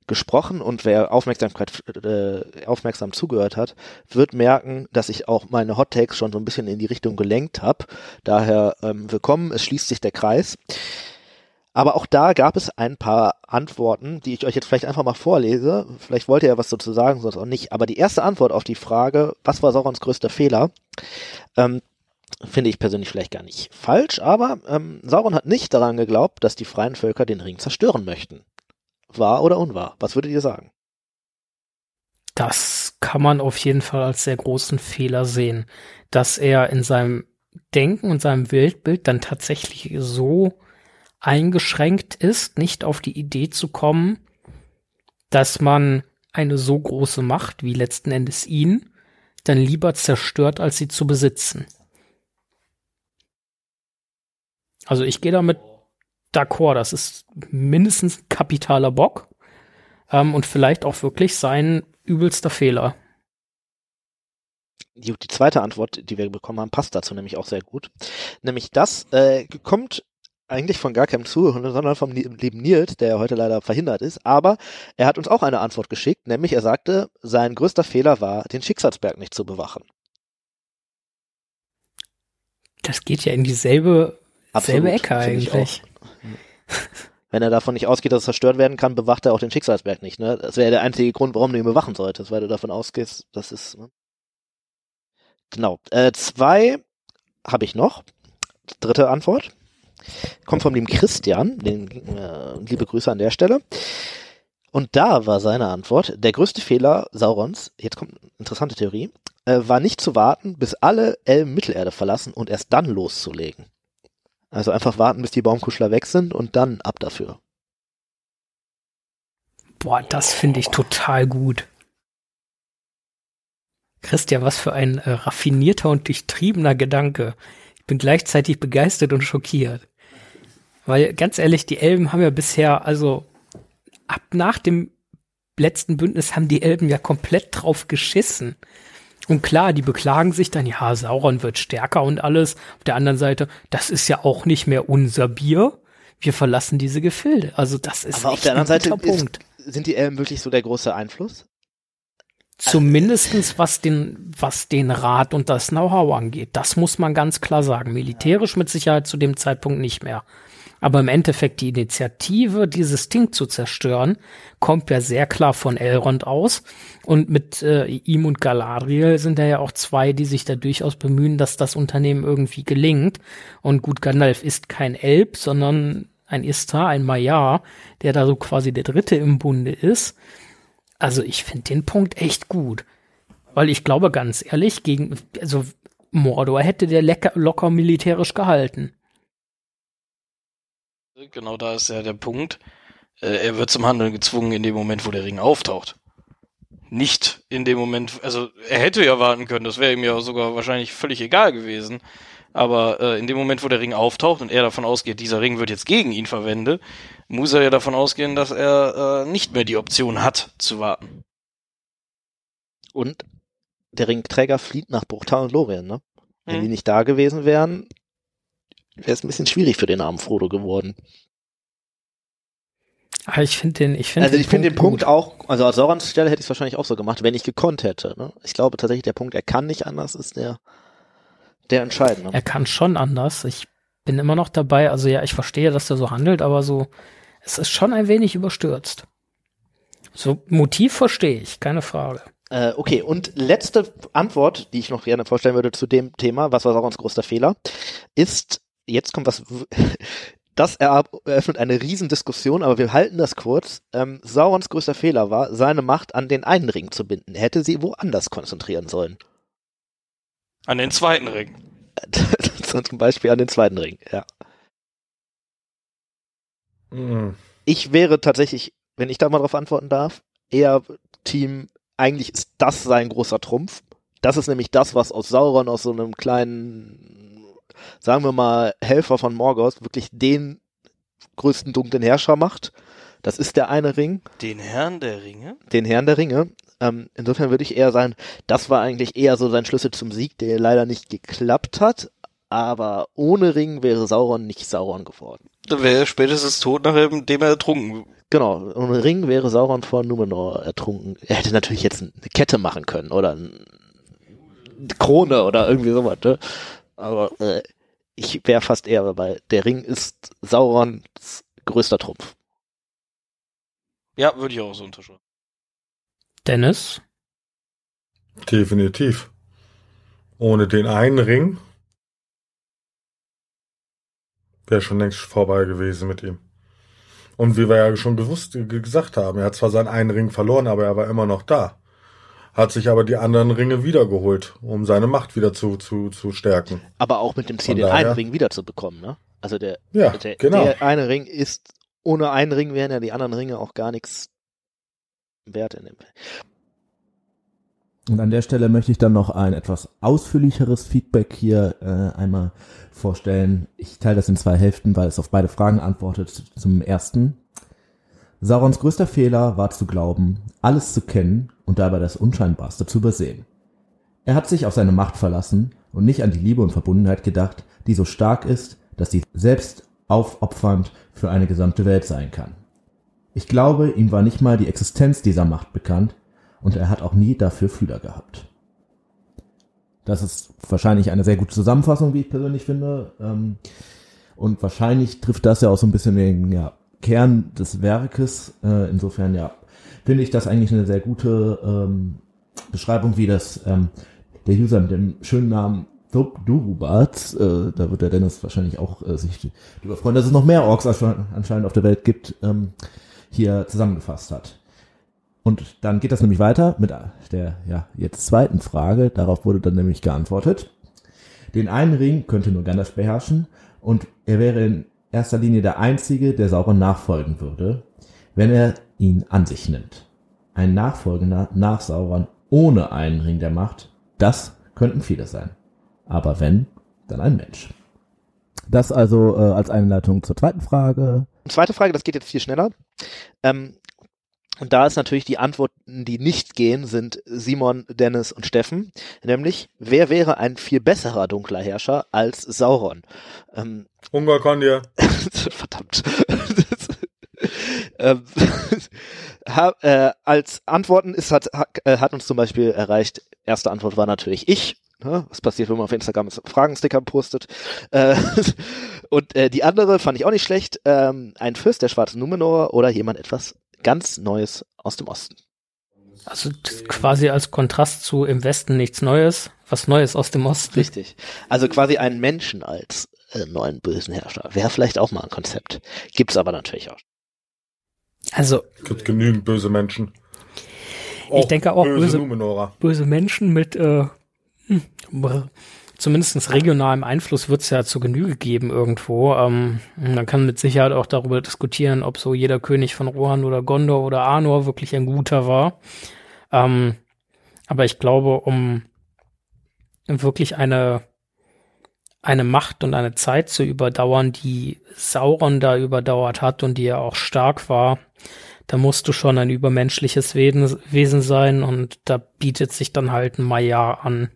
gesprochen und wer Aufmerksamkeit, äh, aufmerksam zugehört hat, wird merken, dass ich auch meine Hot Takes schon so ein bisschen in die Richtung gelenkt habe. Daher ähm, willkommen, es schließt sich der Kreis. Aber auch da gab es ein paar Antworten, die ich euch jetzt vielleicht einfach mal vorlese. Vielleicht wollt ihr ja was dazu sagen, sonst auch nicht. Aber die erste Antwort auf die Frage, was war Saurons größter Fehler, ähm, finde ich persönlich vielleicht gar nicht falsch. Aber ähm, Sauron hat nicht daran geglaubt, dass die freien Völker den Ring zerstören möchten. Wahr oder unwahr? Was würdet ihr sagen? Das kann man auf jeden Fall als sehr großen Fehler sehen, dass er in seinem Denken und seinem Weltbild dann tatsächlich so eingeschränkt ist, nicht auf die Idee zu kommen, dass man eine so große Macht wie letzten Endes ihn dann lieber zerstört, als sie zu besitzen. Also ich gehe damit d'accord, das ist mindestens ein kapitaler Bock ähm, und vielleicht auch wirklich sein übelster Fehler. Die, die zweite Antwort, die wir bekommen haben, passt dazu nämlich auch sehr gut. Nämlich das äh, kommt eigentlich von gar keinem Zuhörer, sondern vom lieben Nils, der heute leider verhindert ist. Aber er hat uns auch eine Antwort geschickt, nämlich er sagte, sein größter Fehler war, den Schicksalsberg nicht zu bewachen. Das geht ja in dieselbe Absolut, selbe Ecke eigentlich. Wenn er davon nicht ausgeht, dass es zerstört werden kann, bewacht er auch den Schicksalsberg nicht. Ne? Das wäre der einzige Grund, warum du ihn bewachen solltest, weil du davon ausgehst, das ist. Ne? Genau. Äh, zwei habe ich noch. Dritte Antwort. Kommt vom lieben Christian. Den, äh, liebe Grüße an der Stelle. Und da war seine Antwort, der größte Fehler Saurons, jetzt kommt eine interessante Theorie, äh, war nicht zu warten, bis alle Elben Mittelerde verlassen und erst dann loszulegen. Also einfach warten, bis die Baumkuschler weg sind und dann ab dafür. Boah, das finde ich total gut. Christian, was für ein äh, raffinierter und durchtriebener Gedanke. Ich bin gleichzeitig begeistert und schockiert. Weil ganz ehrlich, die Elben haben ja bisher, also ab nach dem letzten Bündnis haben die Elben ja komplett drauf geschissen. Und klar, die beklagen sich dann, ja, Sauron wird stärker und alles. Auf der anderen Seite, das ist ja auch nicht mehr unser Bier. Wir verlassen diese Gefilde. Also das ist Aber auf der anderen ein Seite ist, Punkt. sind die Elben wirklich so der große Einfluss? Zumindestens was den, was den Rat und das Know-how angeht. Das muss man ganz klar sagen. Militärisch mit Sicherheit zu dem Zeitpunkt nicht mehr. Aber im Endeffekt die Initiative, dieses Ding zu zerstören, kommt ja sehr klar von Elrond aus. Und mit äh, ihm und Galadriel sind da ja auch zwei, die sich da durchaus bemühen, dass das Unternehmen irgendwie gelingt. Und gut, Gandalf ist kein Elb, sondern ein Istar, ein Maiar, der da so quasi der Dritte im Bunde ist. Also ich finde den Punkt echt gut. Weil ich glaube ganz ehrlich, gegen, also Mordor hätte der lecker, locker militärisch gehalten. Genau da ist ja der Punkt. Äh, er wird zum Handeln gezwungen in dem Moment, wo der Ring auftaucht. Nicht in dem Moment, also er hätte ja warten können, das wäre ihm ja sogar wahrscheinlich völlig egal gewesen. Aber äh, in dem Moment, wo der Ring auftaucht und er davon ausgeht, dieser Ring wird jetzt gegen ihn verwendet, muss er ja davon ausgehen, dass er äh, nicht mehr die Option hat zu warten. Und der Ringträger flieht nach Bruchtal und Lorien, ne? Wenn Mhm. die nicht da gewesen wären, wäre es ein bisschen schwierig für den armen Frodo geworden. Aber ich finde den, ich finde Also ich finde den Punkt auch, also an Saurons Stelle hätte ich es wahrscheinlich auch so gemacht, wenn ich gekonnt hätte. Ne? Ich glaube tatsächlich, der Punkt, er kann nicht anders, ist der, der entscheidende. Er kann schon anders. Ich bin immer noch dabei. Also ja, ich verstehe, dass er so handelt, aber so, es ist schon ein wenig überstürzt. So Motiv verstehe ich, keine Frage. Äh, okay, und letzte Antwort, die ich noch gerne vorstellen würde zu dem Thema, was war Saurons größter Fehler, ist, jetzt kommt was, das eröffnet eine Riesendiskussion, aber wir halten das kurz. Ähm, Saurons größter Fehler war, seine Macht an den einen Ring zu binden. Er hätte sie woanders konzentrieren sollen. An den zweiten Ring. Zum Beispiel an den zweiten Ring, ja. Mhm. Ich wäre tatsächlich, wenn ich da mal drauf antworten darf, eher Team, eigentlich ist das sein großer Trumpf. Das ist nämlich das, was aus Sauron, aus so einem kleinen, sagen wir mal, Helfer von Morgoth, wirklich den größten dunklen Herrscher macht. Das ist der eine Ring, Den Herrn der Ringe? den Herrn der Ringe. Ähm, insofern würde ich eher sagen, das war eigentlich eher so sein Schlüssel zum Sieg, der leider nicht geklappt hat. Aber ohne Ring wäre Sauron nicht Sauron geworden. Da wäre er spätestens tot, nachdem er ertrunken. Genau, ohne Ring wäre Sauron vor Numenor ertrunken. Er hätte natürlich jetzt eine Kette machen können oder ein- eine Krone oder irgendwie sowas, ne? Aber äh, ich wäre fast eher dabei. Der Ring ist Saurons größter Trumpf. Ja, würde ich auch so unterschreiben. Dennis? Definitiv. Ohne den einen Ring wäre schon längst vorbei gewesen mit ihm. Und wie wir ja schon bewusst ge- gesagt haben, er hat zwar seinen einen Ring verloren, aber er war immer noch da. Hat sich aber die anderen Ringe wiedergeholt, um seine Macht wieder zu, zu, zu stärken. Aber auch mit dem Ziel, Von den daher- einen Ring wiederzubekommen, ne? Also der, Ja, der, genau. der eine Ring ist, ohne einen Ring wären ja die anderen Ringe auch gar nichts wert in dem Und an der Stelle möchte ich dann noch ein etwas ausführlicheres Feedback hier äh, einmal vorstellen. Ich teile das in zwei Hälften, weil es auf beide Fragen antwortet. Zum ersten. Saurons größter Fehler war zu glauben, alles zu kennen und dabei das Unscheinbarste zu übersehen. Er hat sich auf seine Macht verlassen und nicht an die Liebe und Verbundenheit gedacht, die so stark ist, dass sie selbst aufopfernd für eine gesamte Welt sein kann. Ich glaube, ihm war nicht mal die Existenz dieser Macht bekannt, und er hat auch nie dafür Fühler gehabt. Das ist wahrscheinlich eine sehr gute Zusammenfassung, wie ich persönlich finde. Ähm, Und wahrscheinlich trifft das ja auch so ein bisschen den ja, Kern des Werkes. Äh, Insofern, ja, finde ich das eigentlich eine sehr gute ähm, Beschreibung, wie das ähm, der User mit dem schönen Namen Durubat, äh, da wird der Dennis wahrscheinlich auch äh, sich darüber freuen, dass es noch mehr Orks anscheinend auf der Welt gibt, ähm, hier zusammengefasst hat. Und dann geht das nämlich weiter mit der ja jetzt zweiten Frage. Darauf wurde dann nämlich geantwortet. Den einen Ring könnte nur Gandalf beherrschen und er wäre in erster Linie der Einzige, der Sauron nachfolgen würde, wenn er ihn an sich nimmt. Ein Nachfolgender nach Sauron ohne einen Ring der Macht, das könnten viele sein. Aber wenn, dann ein Mensch. Das also äh, als Einleitung zur zweiten Frage. Zweite Frage, das geht jetzt viel schneller. Ähm, und da ist natürlich die Antworten, die nicht gehen, sind Simon, Dennis und Steffen. Nämlich, wer wäre ein viel besserer dunkler Herrscher als Sauron? Ähm, Hunger kann dir. verdammt. Ähm, ha, äh, als Antworten ist, hat, hat, äh, hat uns zum Beispiel erreicht, erste Antwort war natürlich ich. Ne? Was passiert, wenn man auf Instagram Fragensticker postet? Äh, und äh, die andere fand ich auch nicht schlecht. Ähm, ein Fürst der schwarzen Numenor oder jemand etwas ganz Neues aus dem Osten. Also quasi als Kontrast zu im Westen nichts Neues, was Neues aus dem Osten. Richtig. Also quasi einen Menschen als äh, neuen bösen Herrscher. Wäre vielleicht auch mal ein Konzept. Gibt's aber natürlich auch. Also. Gibt genügend böse Menschen. Ich denke auch böse, böse, böse Menschen mit äh, hm, zumindest regionalem Einfluss wird es ja zu Genüge geben irgendwo. Ähm, man kann mit Sicherheit auch darüber diskutieren, ob so jeder König von Rohan oder Gondor oder Arnor wirklich ein guter war. Ähm, aber ich glaube, um wirklich eine eine Macht und eine Zeit zu überdauern, die Sauron da überdauert hat und die ja auch stark war, da musst du schon ein übermenschliches Wesen sein und da bietet sich dann halt ein Maya an.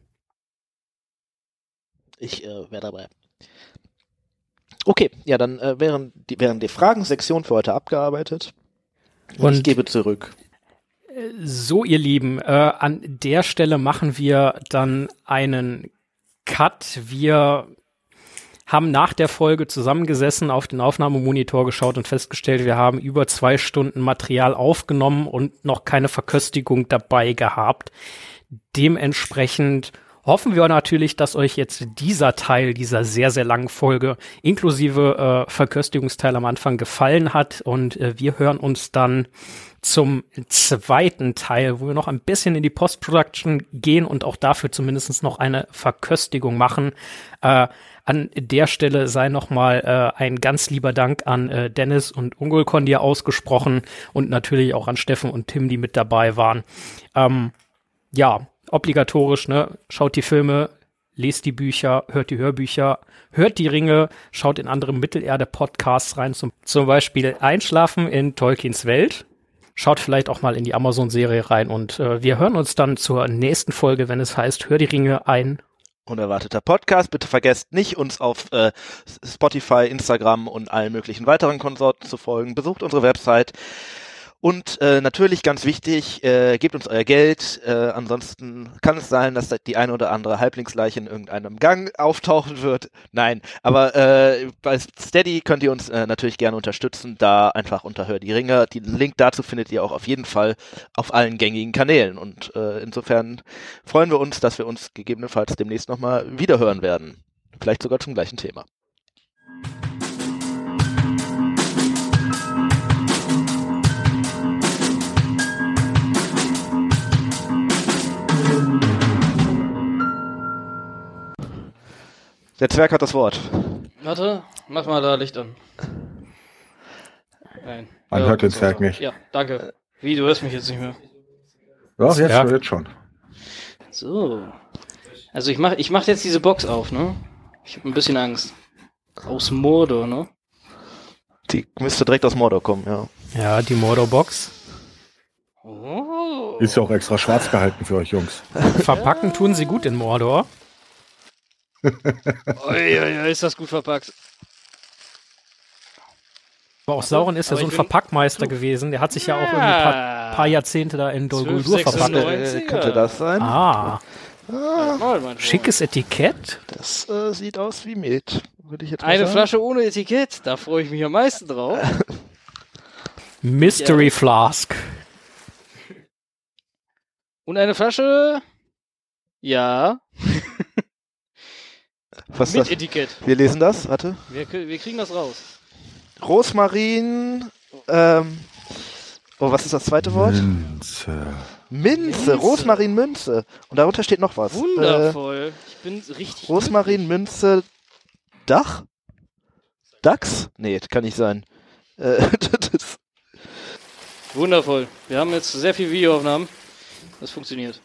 Ich äh, wäre dabei. Okay, ja, dann äh, wären, die, wären die Fragensektion für heute abgearbeitet. Und ich gebe zurück. So, ihr Lieben, äh, an der Stelle machen wir dann einen Cut. Wir haben nach der Folge zusammengesessen, auf den Aufnahmemonitor geschaut und festgestellt, wir haben über zwei Stunden Material aufgenommen und noch keine Verköstigung dabei gehabt. Dementsprechend hoffen wir natürlich, dass euch jetzt dieser Teil dieser sehr, sehr langen Folge inklusive äh, Verköstigungsteil am Anfang gefallen hat und äh, wir hören uns dann zum zweiten Teil, wo wir noch ein bisschen in die Post-Production gehen und auch dafür zumindest noch eine Verköstigung machen. Äh, an der Stelle sei nochmal äh, ein ganz lieber Dank an äh, Dennis und Ungulkon dir ausgesprochen und natürlich auch an Steffen und Tim, die mit dabei waren. Ähm, ja, obligatorisch, ne? Schaut die Filme, lest die Bücher, hört die Hörbücher, hört die Ringe, schaut in andere Mittelerde-Podcasts rein, zum, zum Beispiel Einschlafen in Tolkiens Welt. Schaut vielleicht auch mal in die Amazon-Serie rein und äh, wir hören uns dann zur nächsten Folge, wenn es heißt, hör die Ringe ein. Unerwarteter Podcast. Bitte vergesst nicht, uns auf äh, Spotify, Instagram und allen möglichen weiteren Konsorten zu folgen. Besucht unsere Website und äh, natürlich ganz wichtig, äh, gebt uns euer Geld. Äh, ansonsten kann es sein, dass die eine oder andere Halblingsleiche in irgendeinem Gang auftauchen wird. Nein, aber äh, bei Steady könnt ihr uns äh, natürlich gerne unterstützen. Da einfach unter Hör die Ringe. Den Link dazu findet ihr auch auf jeden Fall auf allen gängigen Kanälen. Und äh, insofern freuen wir uns, dass wir uns gegebenenfalls demnächst nochmal wiederhören werden. Vielleicht sogar zum gleichen Thema. Der Zwerg hat das Wort. Warte, mach mal da Licht an. Nein. Man ja, hört den Zwerg nicht. Ja, danke. Wie, du hörst mich jetzt nicht mehr? Doch, jetzt, ja. jetzt schon. So. Also ich mach, ich mach jetzt diese Box auf, ne? Ich habe ein bisschen Angst. Aus Mordor, ne? Die müsste direkt aus Mordor kommen, ja. Ja, die Mordor-Box. Oh. Ist ja auch extra schwarz gehalten für euch Jungs. Verpacken tun sie gut in Mordor. Uiuiui, ist das gut verpackt. Aber auch Sauron ist ja so ein Verpackmeister gewesen. Der hat sich ja, ja auch irgendwie ein paar, paar, Jahrzehnte da in Dol Guldur verpackt. Äh, könnte das sein? Ah. ah. Schickes Etikett. Das äh, sieht aus wie Met. Würde ich jetzt Eine sagen. Flasche ohne Etikett. Da freue ich mich am meisten drauf. Mystery ja. Flask. Und eine Flasche. Ja. Was Mit das? Etikett. Wir lesen das, warte. Wir, wir kriegen das raus. Rosmarin, ähm, oh, was ist das zweite Wort? Minze. Minze, Minze. Rosmarin, Münze. Und darunter steht noch was. Wundervoll. Äh, ich bin richtig. Rosmarin, Münze, Dach? Dachs? Nee, kann nicht sein. Äh, Wundervoll. Wir haben jetzt sehr viel Videoaufnahmen. Das funktioniert.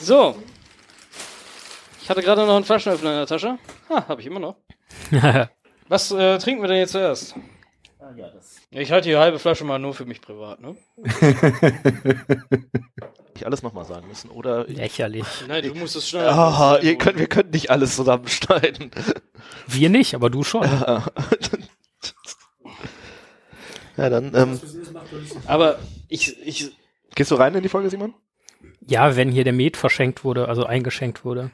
So, ich hatte gerade noch einen Flaschenöffner in der Tasche. Ha, habe ich immer noch. Was äh, trinken wir denn jetzt zuerst? Ah, ja, ich halte die halbe Flasche mal nur für mich privat, ne? ich alles nochmal sagen müssen, oder? Lächerlich. Nein, du musst es schneiden. Ah, ihr könnt, wir können nicht alles zusammenschneiden. Wir nicht, aber du schon. ja, dann, ähm, Aber ich, ich. Gehst du rein in die Folge, Simon? Ja, wenn hier der Met verschenkt wurde, also eingeschenkt wurde.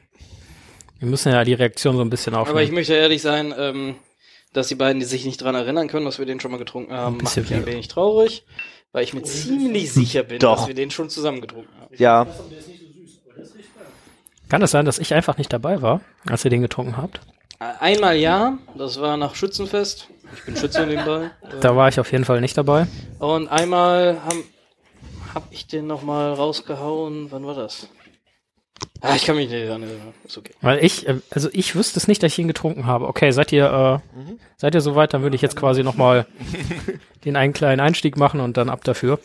Wir müssen ja die Reaktion so ein bisschen aufnehmen. Aber ich möchte ehrlich sein, ähm, dass die beiden, die sich nicht dran erinnern können, dass wir den schon mal getrunken haben, Ein macht bisschen mich ein wenig traurig, weil ich mir ziemlich sicher bin, Doch. dass wir den schon zusammen getrunken haben. Ja, Kann es sein, dass ich einfach nicht dabei war, als ihr den getrunken habt? Einmal ja, das war nach Schützenfest. Ich bin Schütze nebenbei. Da war ich auf jeden Fall nicht dabei. Und einmal haben, hab ich den nochmal rausgehauen. Wann war das? Ah, ich kann mich nicht erinnern. Ist okay. Weil ich, äh, also ich wüsste es nicht, dass ich ihn getrunken habe. Okay, seid ihr, äh, seid ihr soweit? Dann würde ich jetzt quasi nochmal den einen kleinen Einstieg machen und dann ab dafür.